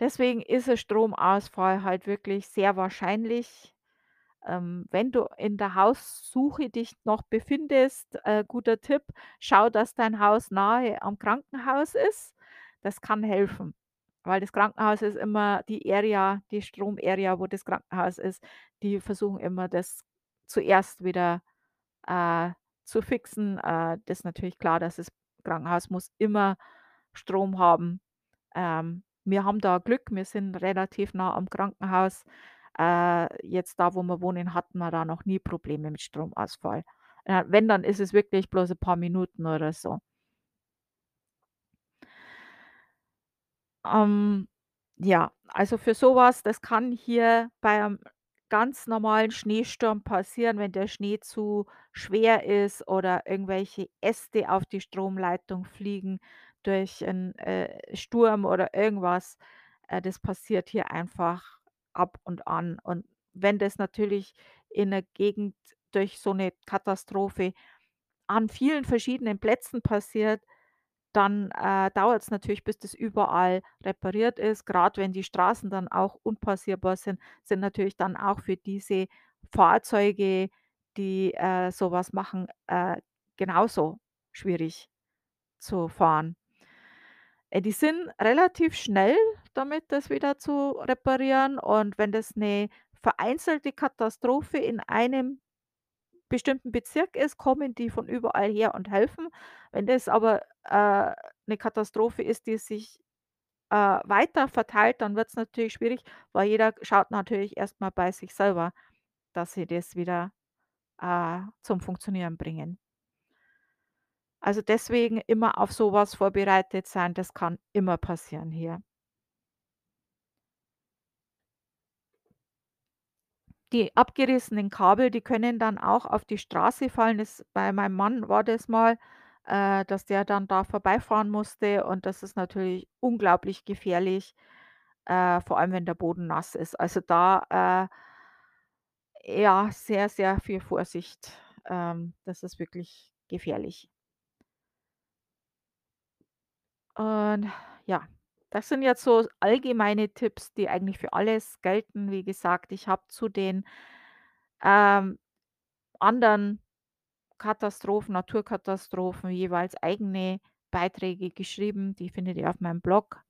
Deswegen ist 'n Stromausfall halt wirklich sehr wahrscheinlich. Ähm, wenn du in der Haussuche dich noch befindest, äh, guter Tipp, schau, dass dein Haus nahe am Krankenhaus ist. Das kann helfen, weil das Krankenhaus ist immer die Area die Stromarea, wo das Krankenhaus ist. Die versuchen immer, das zuerst wieder, äh, zu fixen. Äh, das ist natürlich klar, dass das Krankenhaus muss immer Strom haben. Ähm, wir haben da Glück, wir sind relativ nah am Krankenhaus. Äh, jetzt da, wo wir wohnen, hatten wir da noch nie Probleme mit Stromausfall. Äh, wenn, dann ist es wirklich bloß 'n paar Minuten oder so. Ähm, ja, also für so was, das kann hier bei einem ganz normalen Schneesturm passieren, wenn der Schnee zu schwer ist oder irgendwelche Äste auf die Stromleitung fliegen durch 'n, äh, Sturm oder irgendwas. Äh, das passiert hier einfach ab und an. Und wenn das natürlich in 'ner Gegend durch so 'ne Katastrophe an vielen verschiedenen Plätzen passiert, dann, äh, dauert's natürlich, bis das überall repariert ist. Grad wenn die Straßen dann auch unpassierbar sind, sind natürlich dann auch für diese Fahrzeuge, die, äh, so was machen, äh, genauso schwierig zu fahren. Äh, die sind relativ schnell damit, das wieder zu reparieren. Und wenn das 'ne vereinzelte Katastrophe in einem bestimmten Bezirk ist, kommen die von überall her und helfen. Wenn das aber, äh, 'ne Katastrophe ist, die sich, äh, weiter verteilt, dann wird's natürlich schwierig, weil jeder schaut natürlich erst mal bei sich selber, dass sie das wieder, äh, zum Funktionieren bringen. Also, deswegen immer auf so was vorbereitet sein, das kann immer passieren hier. Die abgerissenen Kabel, die können dann auch auf die Straße fallen. Das bei meinem Mann war das mal, äh, dass der dann da vorbeifahren musste und das ist natürlich unglaublich gefährlich, äh, vor allem wenn der Boden nass ist. Also, da, äh, ja, sehr, sehr viel Vorsicht. Ähm, das ist wirklich gefährlich. Und ja, das sind jetzt so allgemeine Tipps, die eigentlich für alles gelten. Wie gesagt, ich habe zu den, ähm, anderen Katastrophen, Naturkatastrophen jeweils eigene Beiträge geschrieben, die findet ihr auf meinem Blog.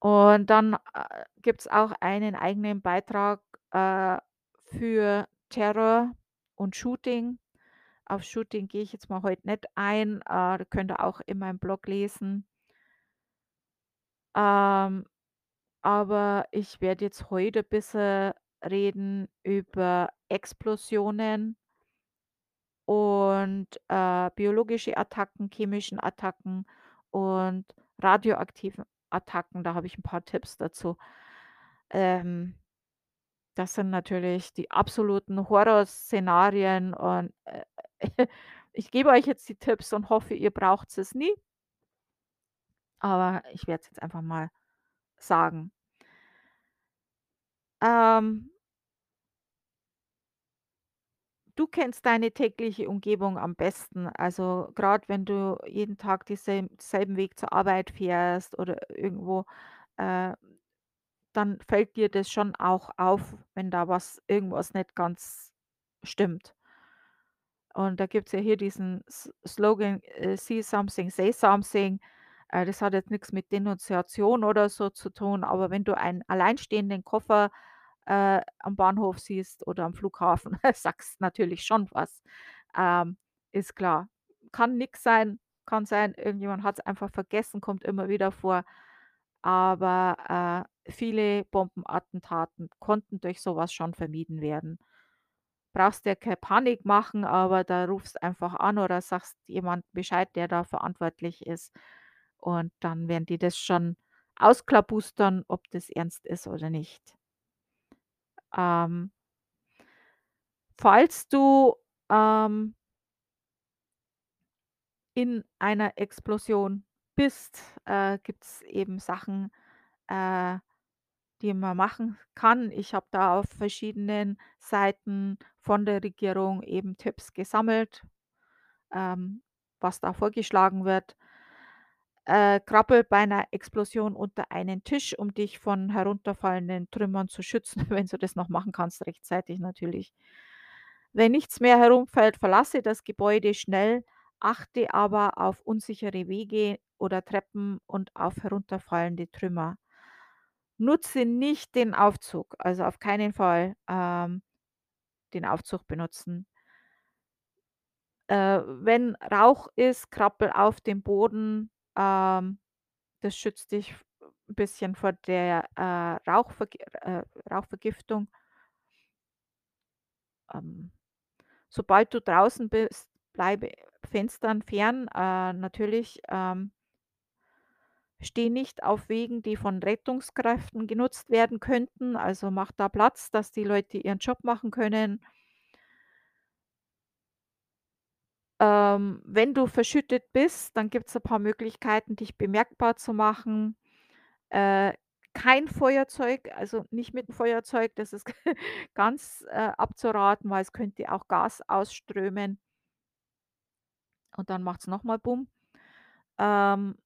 Und dann, äh, gibt's auch einen eigenen Beitrag, äh, für Terror und Shooting. Auf Shooting gehe ich jetzt mal heute nicht ein, äh, könnt ihr auch in meinem Blog lesen. Ähm, aber ich werde jetzt heute bisschen reden über Explosionen und, äh, biologische Attacken, chemischen Attacken und radioaktiven Attacken. Da habe ich 'n paar Tipps dazu. Ähm, das sind natürlich die absoluten Horrorszenarien und, äh, ich gebe euch jetzt die Tipps und hoffe, ihr braucht's es nie. Aber ich werde es jetzt einfach mal sagen. Ähm Du kennst deine tägliche Umgebung am besten. Also, grad wenn du jeden Tag dieselb selben Weg zur Arbeit fährst oder irgendwo, äh, dann fällt dir das schon auch auf, wenn da was irgendwas nicht ganz stimmt. Und da gibt's ja hier diesen Slogan, äh, „See something, say something“. Äh, das hat jetzt nix mit Denunziation oder so zu tun, aber wenn du einen alleinstehenden Koffer, äh, am Bahnhof siehst oder am Flughafen, sagt's natürlich schon was. Ähm, ist klar. Kann nix sein, kann sein, irgendjemand hat's einfach vergessen, kommt immer wieder vor. aber, äh, viele Bombenattentaten konnten durch so was schon vermieden werden. Brauchst dir keine Panik machen, aber da rufst einfach an oder sagst jemandem Bescheid, der da verantwortlich ist. Und dann werden die das schon ausklabustern, ob das ernst ist oder nicht. Ähm falls du, ähm in einer Explosion bist, äh, gibt's eben Sachen, äh, die man machen kann. Ich habe da auf verschiedenen Seiten von der Regierung eben Tipps gesammelt, ähm, was da vorgeschlagen wird. Äh, krabbel bei 'ner Explosion unter einen Tisch, um dich von herunterfallenden Trümmern zu schützen, wenn du das noch machen kannst, rechtzeitig natürlich. Wenn nichts mehr herumfällt, verlasse das Gebäude schnell, achte aber auf unsichere Wege oder Treppen und auf herunterfallende Trümmer. Nutze nicht den Aufzug, also auf keinen Fall, ähm, den Aufzug benutzen. Äh, wenn Rauch ist, krabbel auf den Boden, ähm, das schützt dich v 'n bisschen vor der, äh, Rauchvergi äh, Rauchvergiftung. Ähm, sobald du draußen bist, bleibe Fenstern fern, äh, natürlich, ähm steh nicht auf Wegen, die von Rettungskräften genutzt werden könnten, also mach da Platz, dass die Leute ihren Job machen können. Ähm, wenn du verschüttet bist, dann gibt's 'n paar Möglichkeiten, dich bemerkbar zu machen. Äh, kein Feuerzeug, also nicht mit 'm Feuerzeug, das ist ganz, äh, abzuraten, weil es könnte auch Gas ausströmen. Und dann macht's noch mal Bumm. Ähm,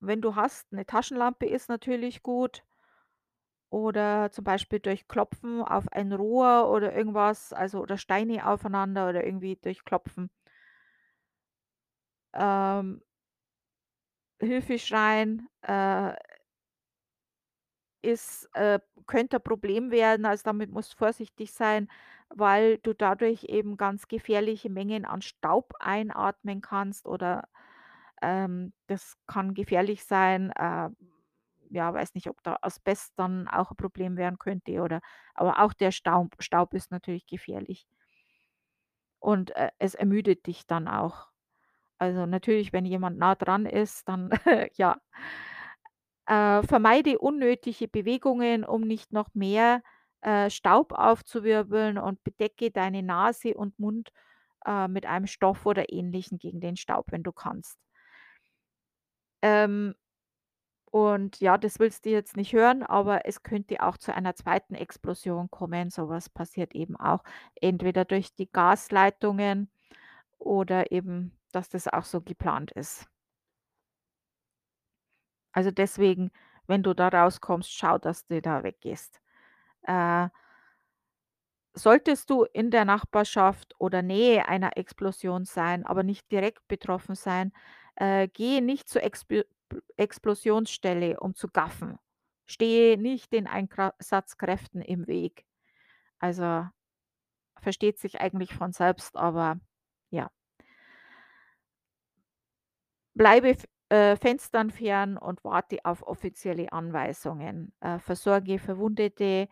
wenn du hast 'ne Taschenlampe ist natürlich gut oder zum Beispiel durch Klopfen auf ein Rohr oder irgendwas, also oder Steine aufeinander oder irgendwie durch Klopfen. Ähm Hilfe äh ist äh, könnte ein Problem werden, also damit musst vorsichtig sein, weil du dadurch eben ganz gefährliche Mengen an Staub einatmen kannst oder, ähm, das kann gefährlich sein. Äh, ja, weiß nicht, ob da Asbest dann auch 'n Problem werden könnte oder aber auch der Staub Staub ist natürlich gefährlich. Und, äh, es ermüdet dich dann auch. Also, natürlich, wenn jemand nah dran ist, dann ja. Äh, vermeide unnötige Bewegungen, um nicht noch mehr, äh, Staub aufzuwirbeln und bedecke deine Nase und Mund, äh, mit einem Stoff oder Ähnlichem gegen den Staub, wenn du kannst. Ähm, und ja, das willst du jetzt nicht hören, aber es könnte auch zu einer zweiten Explosion kommen. So was passiert eben auch, entweder durch die Gasleitungen oder eben, dass das auch so geplant ist. Also deswegen, wenn du da rauskommst, schau, dass du da weggehst. Äh solltest du in der Nachbarschaft oder Nähe einer Explosion sein, aber nicht direkt betroffen sein, äh, gehe nicht zur Explö Explosionsstelle, um zu gaffen. Stehe nicht den Einsatzkräften im Weg. Also, versteht sich eigentlich von selbst, aber ja. Bleibe äh, Fenstern fern und warte auf offizielle Anweisungen. Äh, versorge Verwundete.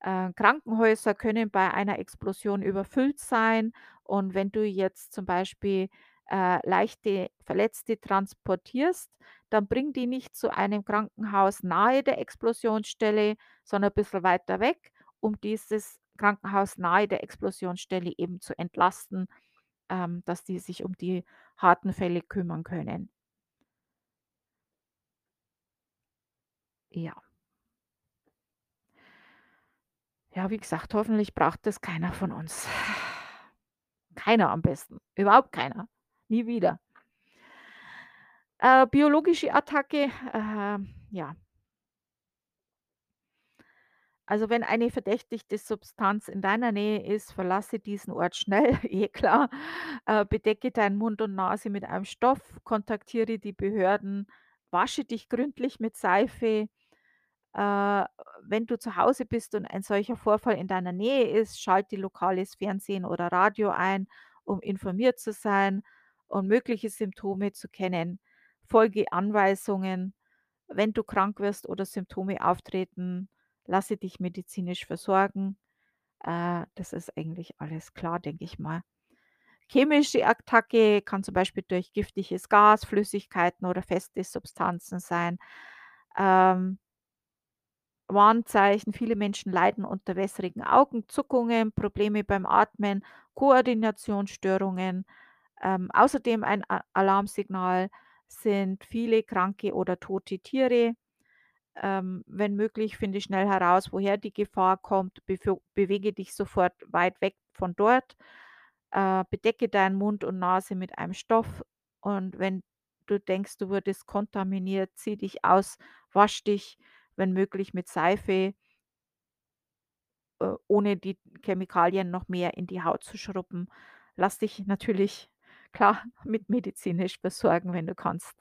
Äh, Krankenhäuser können bei einer Explosion überfüllt sein und wenn du jetzt zum Beispiel, äh, leichte Verletzte transportierst, dann bring die nicht zu einem Krankenhaus nahe der Explosionsstelle, sondern bissel weiter weg, um dieses Krankenhaus nahe der Explosionsstelle eben zu entlasten, ähm, dass die sich um die harten Fälle kümmern können. Ja. Ja, wie gesagt, hoffentlich braucht das keiner von uns. Keiner am besten, überhaupt keiner, nie wieder. Äh, biologische Attacke, ähm, ja. Also, wenn eine verdächtigte Substanz in deiner Nähe ist, verlasse diesen Ort schnell, eh klar. Äh, bedecke deinen Mund und Nase mit einem Stoff, kontaktiere die Behörden, wasche dich gründlich mit Seife. Äh, wenn du zu Hause bist und ein solcher Vorfall in deiner Nähe ist, schalte lokales Fernsehen oder Radio ein, um informiert zu sein und mögliche Symptome zu kennen. Folge Anweisungen. Wenn du krank wirst oder Symptome auftreten, lasse dich medizinisch versorgen. Äh, das ist eigentlich alles klar, denke ich mal. Chemische Attacke kann zum Beispiel durch giftiges Gas, Flüssigkeiten oder feste Substanzen sein. Ähm Warnzeichen: Viele Menschen leiden unter wässrigen Augen, Zuckungen, Probleme beim Atmen, Koordinationsstörungen. Ähm, außerdem ein A Alarmsignal sind viele kranke oder tote Tiere. Ähm, wenn möglich, finde schnell heraus, woher die Gefahr kommt. Bewege dich sofort weit weg von dort. Äh, bedecke deinen Mund und Nase mit einem Stoff und wenn du denkst, du wurdest kontaminiert, zieh dich aus, wasch dich, wenn möglich mit Seife äh, ohne die Chemikalien noch mehr in die Haut zu schrubben. Lass dich natürlich, klar, mit medizinisch versorgen, wenn du kannst.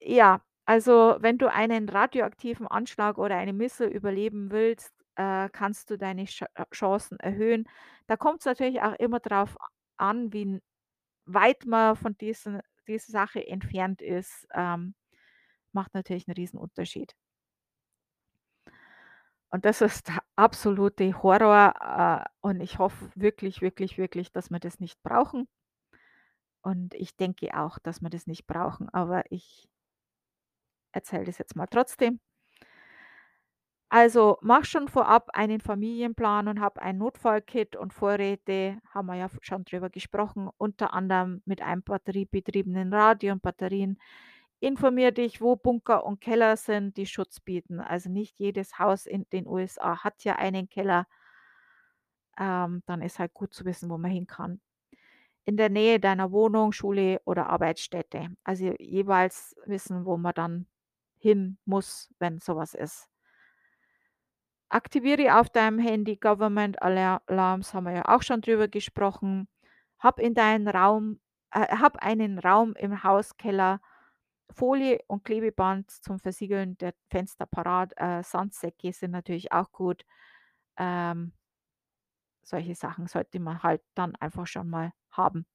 Ja, also wenn du einen radioaktiven Anschlag oder eine Missile überleben willst, äh, kannst du deine Cha äh, Chancen erhöhen. Da kommt's natürlich auch immer drauf an, wie weit man von diesen dieser Sache entfernt ist, ähm, macht natürlich 'n Riesenunterschied. Und das ist der absolute Horror, äh, und ich hoffe wirklich, wirklich, wirklich, dass wir das nicht brauchen. Und ich denke auch, dass wir das nicht brauchen, aber ich erzähle das jetzt mal trotzdem. Also, mach schon vorab einen Familienplan und hab ein Notfallkit und Vorräte, haben wir ja schon drüber gesprochen, unter anderem mit einem batteriebetriebenen Radio und Batterien. Informier dich, wo Bunker und Keller sind, die Schutz bieten. Also, nicht jedes Haus in den USA hat ja einen Keller. Ähm, dann ist halt gut zu wissen, wo man hin kann. In der Nähe deiner Wohnung, Schule oder Arbeitsstätte. Also, jeweils wissen, wo man dann hin muss, wenn so was ist. Aktiviere auf deinem Handy Government Alar Alarms, haben wir ja auch schon drüber gesprochen. Hab in deinen Raum äh, hab einen Raum im Hauskeller, Folie und Klebeband zum Versiegeln der Fenster parat. Äh, Sandsäcke sind natürlich auch gut. Ähm solche Sachen sollte man halt dann einfach schon mal haben.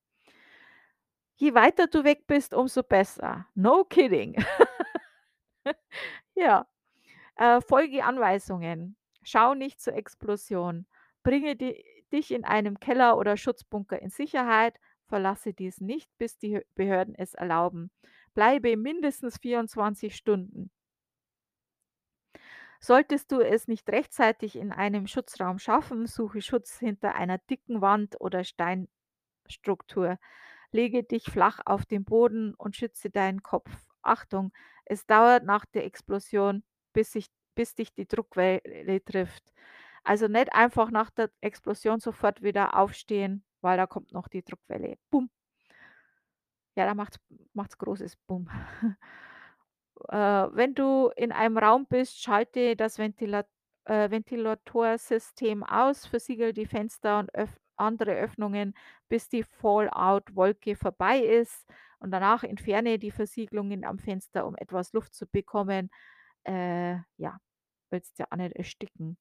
Je weiter du weg bist, umso besser. No kidding. Ja. Äh, folge Anweisungen. Schau nicht zur Explosion. Bringe di dich in einem Keller oder Schutzbunker in Sicherheit. Verlasse diesen nicht, bis die Hö Behörden es erlauben. Bleibe mindestens 24 Stunden. Solltest du es nicht rechtzeitig in einem Schutzraum schaffen, suche Schutz hinter einer dicken Wand oder Steinstruktur. Lege dich flach auf den Boden und schütze deinen Kopf. Achtung, es dauert nach der Explosion, bis sich bis dich die Druckwelle trifft. Also, nicht einfach nach der Explosion sofort wieder aufstehen, weil da kommt noch die Druckwelle. Bum. Ja, da macht's macht's großes Bum. Äh, wenn du in einem Raum bist, schalte das Ventilat äh, Ventilatorsystem aus, versiegele die Fenster und öff andere Öffnungen, bis die Fallout-Wolke vorbei ist und danach entferne die Versiegelungen am Fenster, um etwas Luft zu bekommen. Äh, ja, willst ja auch nicht ersticken.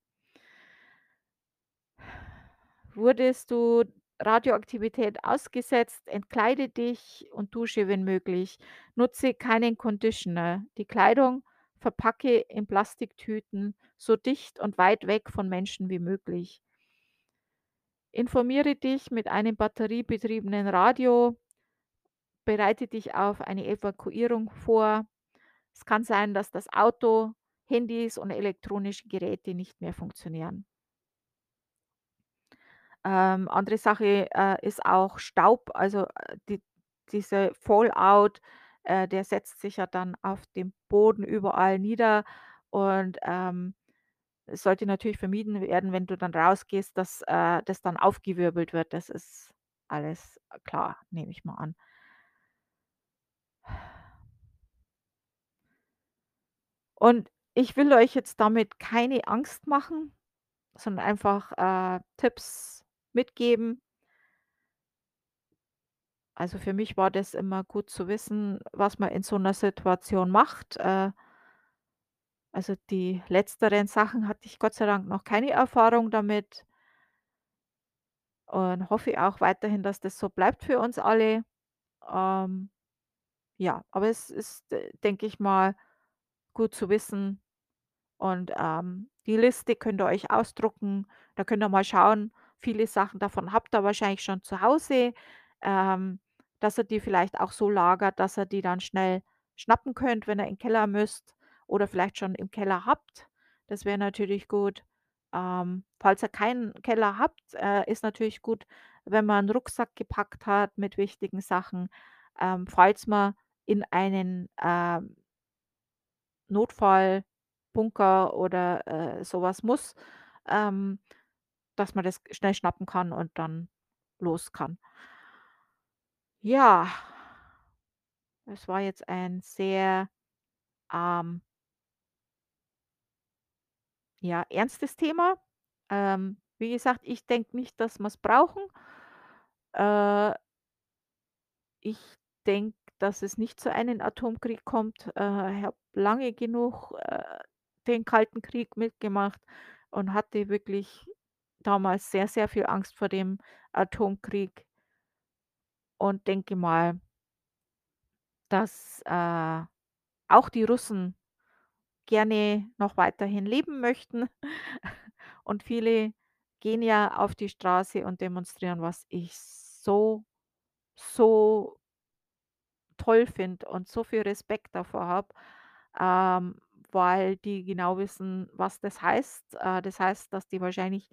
Wurdest du Radioaktivität ausgesetzt, entkleide dich und dusche, wenn möglich. Nutze keinen Conditioner. Die Kleidung verpacke in Plastiktüten, so dicht und weit weg von Menschen wie möglich. Informiere dich mit einem batteriebetriebenen Radio. Bereite dich auf eine Evakuierung vor. Es kann sein, dass das Auto, Handys und elektronische Geräte nicht mehr funktionieren. Ähm, andere Sache, äh, ist auch Staub, also, äh, die diese Fallout, äh, der setzt sich ja dann auf dem Boden überall nieder und, ähm, es sollte natürlich vermieden werden, wenn du dann rausgehst, dass, äh, das dann aufgewirbelt wird. Das ist alles klar, nehme ich mal an. Und ich will euch jetzt damit keine Angst machen, sondern einfach, äh, Tipps mitgeben. Also, für mich war das immer gut zu wissen, was man in so 'ner Situation macht. Äh also, die letzteren Sachen hatte ich Gott sei Dank noch keine Erfahrung damit. Und hoffe auch weiterhin, dass das so bleibt für uns alle. Ähm Ja, aber es ist, äh, denke ich mal, gut zu wissen und, ähm, die Liste könnt ihr euch ausdrucken. Da könnt ihr mal schauen, viele Sachen davon habt ihr wahrscheinlich schon zu Hause, ähm, dass ihr die vielleicht auch so lagert, dass ihr die dann schnell schnappen könnt, wenn ihr in 'n Keller müsst oder vielleicht schon im Keller habt. Das wäre natürlich gut. Ähm, falls ihr keinen Keller habt, äh, ist natürlich gut, wenn man 'n Rucksack gepackt hat mit wichtigen Sachen, ähm, falls man in einen, ähm Notfallbunker oder, äh, so was muss, ähm, dass man das schnell schnappen kann und dann los kann. Ja, es war jetzt ein sehr, ähm ja, ernstes Thema. Ähm, wie gesagt, ich denke nicht, dass wir's brauchen. Äh ich denke, dass es nicht zu einem Atomkrieg kommt. Äh, ich habe lange genug, äh, den Kalten Krieg mitgemacht und hatte wirklich damals sehr, sehr viel Angst vor dem Atomkrieg und denke mal dass, äh, auch die Russen gerne noch weiterhin leben möchten. Und viele gehen ja auf die Straße und demonstrieren, was ich so, so toll finde und so viel Respekt davor habe, ähm, weil die genau wissen, was das heißt. Äh, das heißt, dass die wahrscheinlich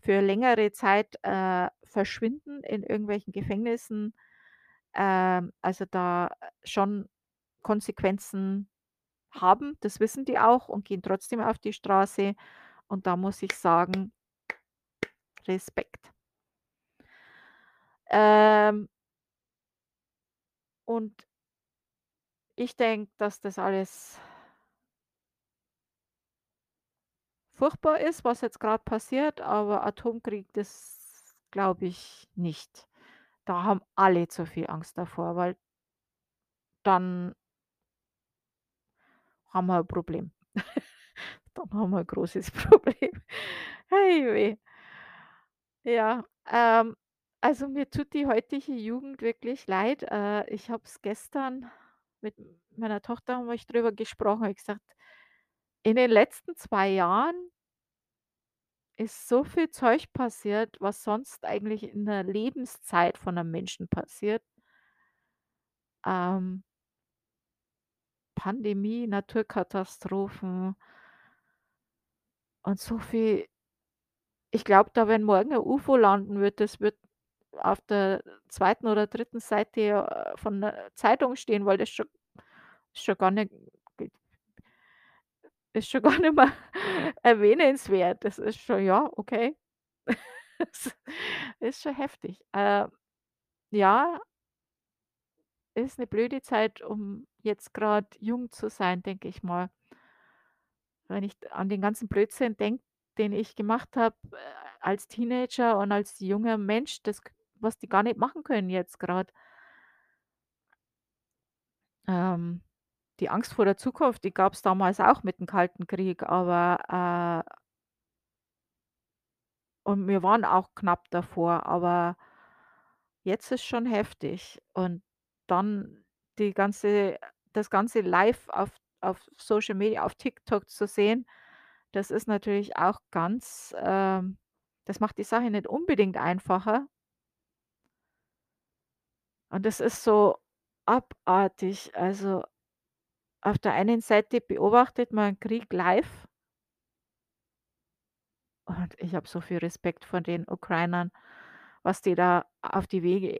für längere Zeit, äh, verschwinden in irgendwelchen Gefängnissen. Ähm, also, da schon Konsequenzen haben. Das wissen die auch und gehen trotzdem auf die Straße. Und da muss ich sagen Respekt. Ähm und ich denke, dass das alles furchtbar ist, was jetzt grad passiert, aber Atomkrieg, das glaube ich nicht. Da haben alle zu viel Angst davor, weil dann haben wir 'n Problem. Dann haben wir 'n großes Problem. Ei weh. Ja, ähm, also, mir tut die heutige Jugend wirklich leid. Äh, ich habe es gestern mit meiner Tochter haben wir ich drüber gesprochen, ich gesagt: „In den letzten 2 Jahren“ „ist so viel Zeug passiert, was sonst eigentlich in der Lebenszeit von 'nem Menschen passiert.“ Ähm Pandemie, Naturkatastrophen und so viel ich glaube da, wenn morgen 'n UFO landen wird, das wird auf der 2. oder 3. Seite, äh, von der Zeitung stehen, weil das schon schon gar nicht ist schon gar nicht mehr erwähnenswert. Das ist schon ja, okay. Das ist schon heftig. Äh, ja ist 'ne blöde Zeit, um jetzt grad jung zu sein, denke ich mal. Wenn ich an den ganzen Blödsinn denke, den ich gemacht habe, äh, als Teenager und als junger Mensch, das was die gar nicht machen können jetzt grad. Ähm, die Angst vor der Zukunft, die gab's damals auch mit dem Kalten Krieg, aber, äh und wir waren auch knapp davor, aber jetzt ist schon heftig. Und dann die ganze das Ganze live auf auf Social Media, auf TikTok zu sehen, das ist natürlich auch ganz ähm, das macht die Sache nicht unbedingt einfacher. Und das ist so abartig. Also, auf der einen Seite beobachtet man Krieg live und ich habe so viel Respekt vor den Ukrainern, was die da auf die Wege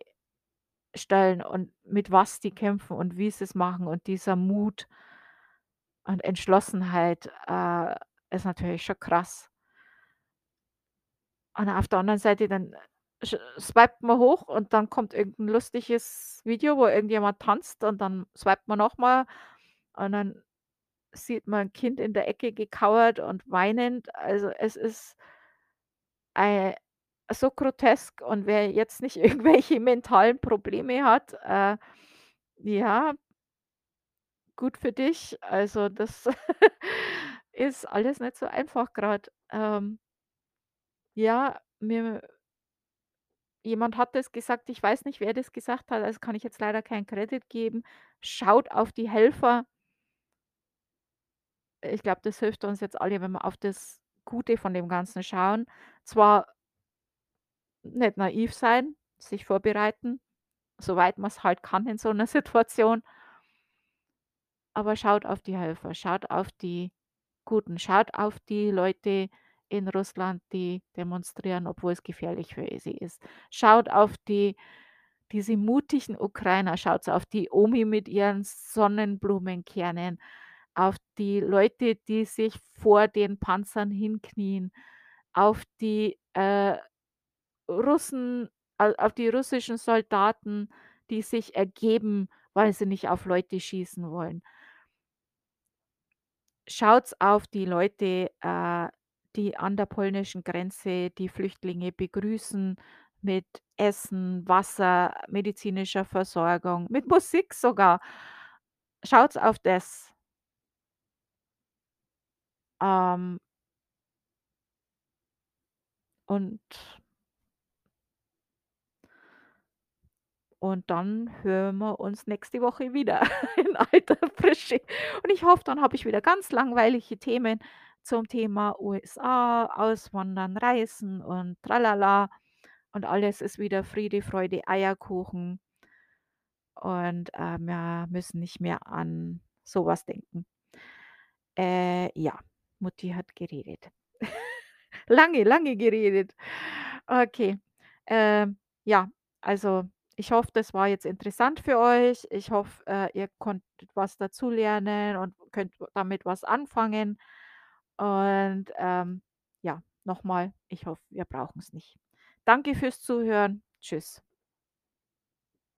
stellen und mit was die kämpfen und wie sie's machen und dieser Mut und Entschlossenheit, äh, ist natürlich schon krass. Und auf der anderen Seite dann sch swiped man hoch und dann kommt irgend 'n lustiges Video, wo irgendjemand tanzt und dann swiped man noch mal und dann sieht man 'n Kind in der Ecke gekauert und weinend. Also, es ist ei so grotesk und wer jetzt nicht irgendwelche mentalen Probleme hat, äh, ja gut für dich. Also, das ist alles nicht so einfach grad. Ähm ja, mir Jemand hat das gesagt, ich weiß nicht, wer das gesagt hat, also kann ich jetzt leider keinen Credit geben. Schaut auf die Helfer. Ich glaube, das hilft uns jetzt alle, wenn wir auf das Gute von dem Ganzen schauen. Zwar nicht naiv sein, sich vorbereiten, soweit man's halt kann in so 'ner Situation. Aber schaut auf die Helfer, schaut auf die Guten, schaut auf die Leute in Russland, die demonstrieren, obwohl es gefährlich für sie ist. Schaut auf die diese mutigen Ukrainer, schaut auf die Omi mit ihren Sonnenblumenkernen, auf die Leute, die sich vor den Panzern hinknien, auf die, äh, Russen auf die russischen Soldaten, die sich ergeben, weil sie nicht auf Leute schießen wollen. Schaut auf die Leute, äh, die an der polnischen Grenze die Flüchtlinge begrüßen mit Essen, Wasser, medizinischer Versorgung, mit Musik sogar. Schaut auf das. Ähm und und dann hören wir uns nächste Woche wieder in alter Frische. Und ich hoffe, dann habe ich wieder ganz langweilige Themen zum Thema USA, Auswandern, Reisen und tralala und alles ist wieder Friede, Freude, Eierkuchen. Und, ähm, wir müssen nicht mehr an so was denken. Äh, ja, Mutti hat geredet. Lange, lange geredet. Okay. Ähm, ja, also, ich hoffe, das war jetzt interessant für euch. Ich hoffe, äh, ihr konntet was dazulernen und könnt damit was anfangen. Und, ähm, ja, noch mal, ich hoffe, wir brauchen's nicht. Danke fürs Zuhören. Tschüss.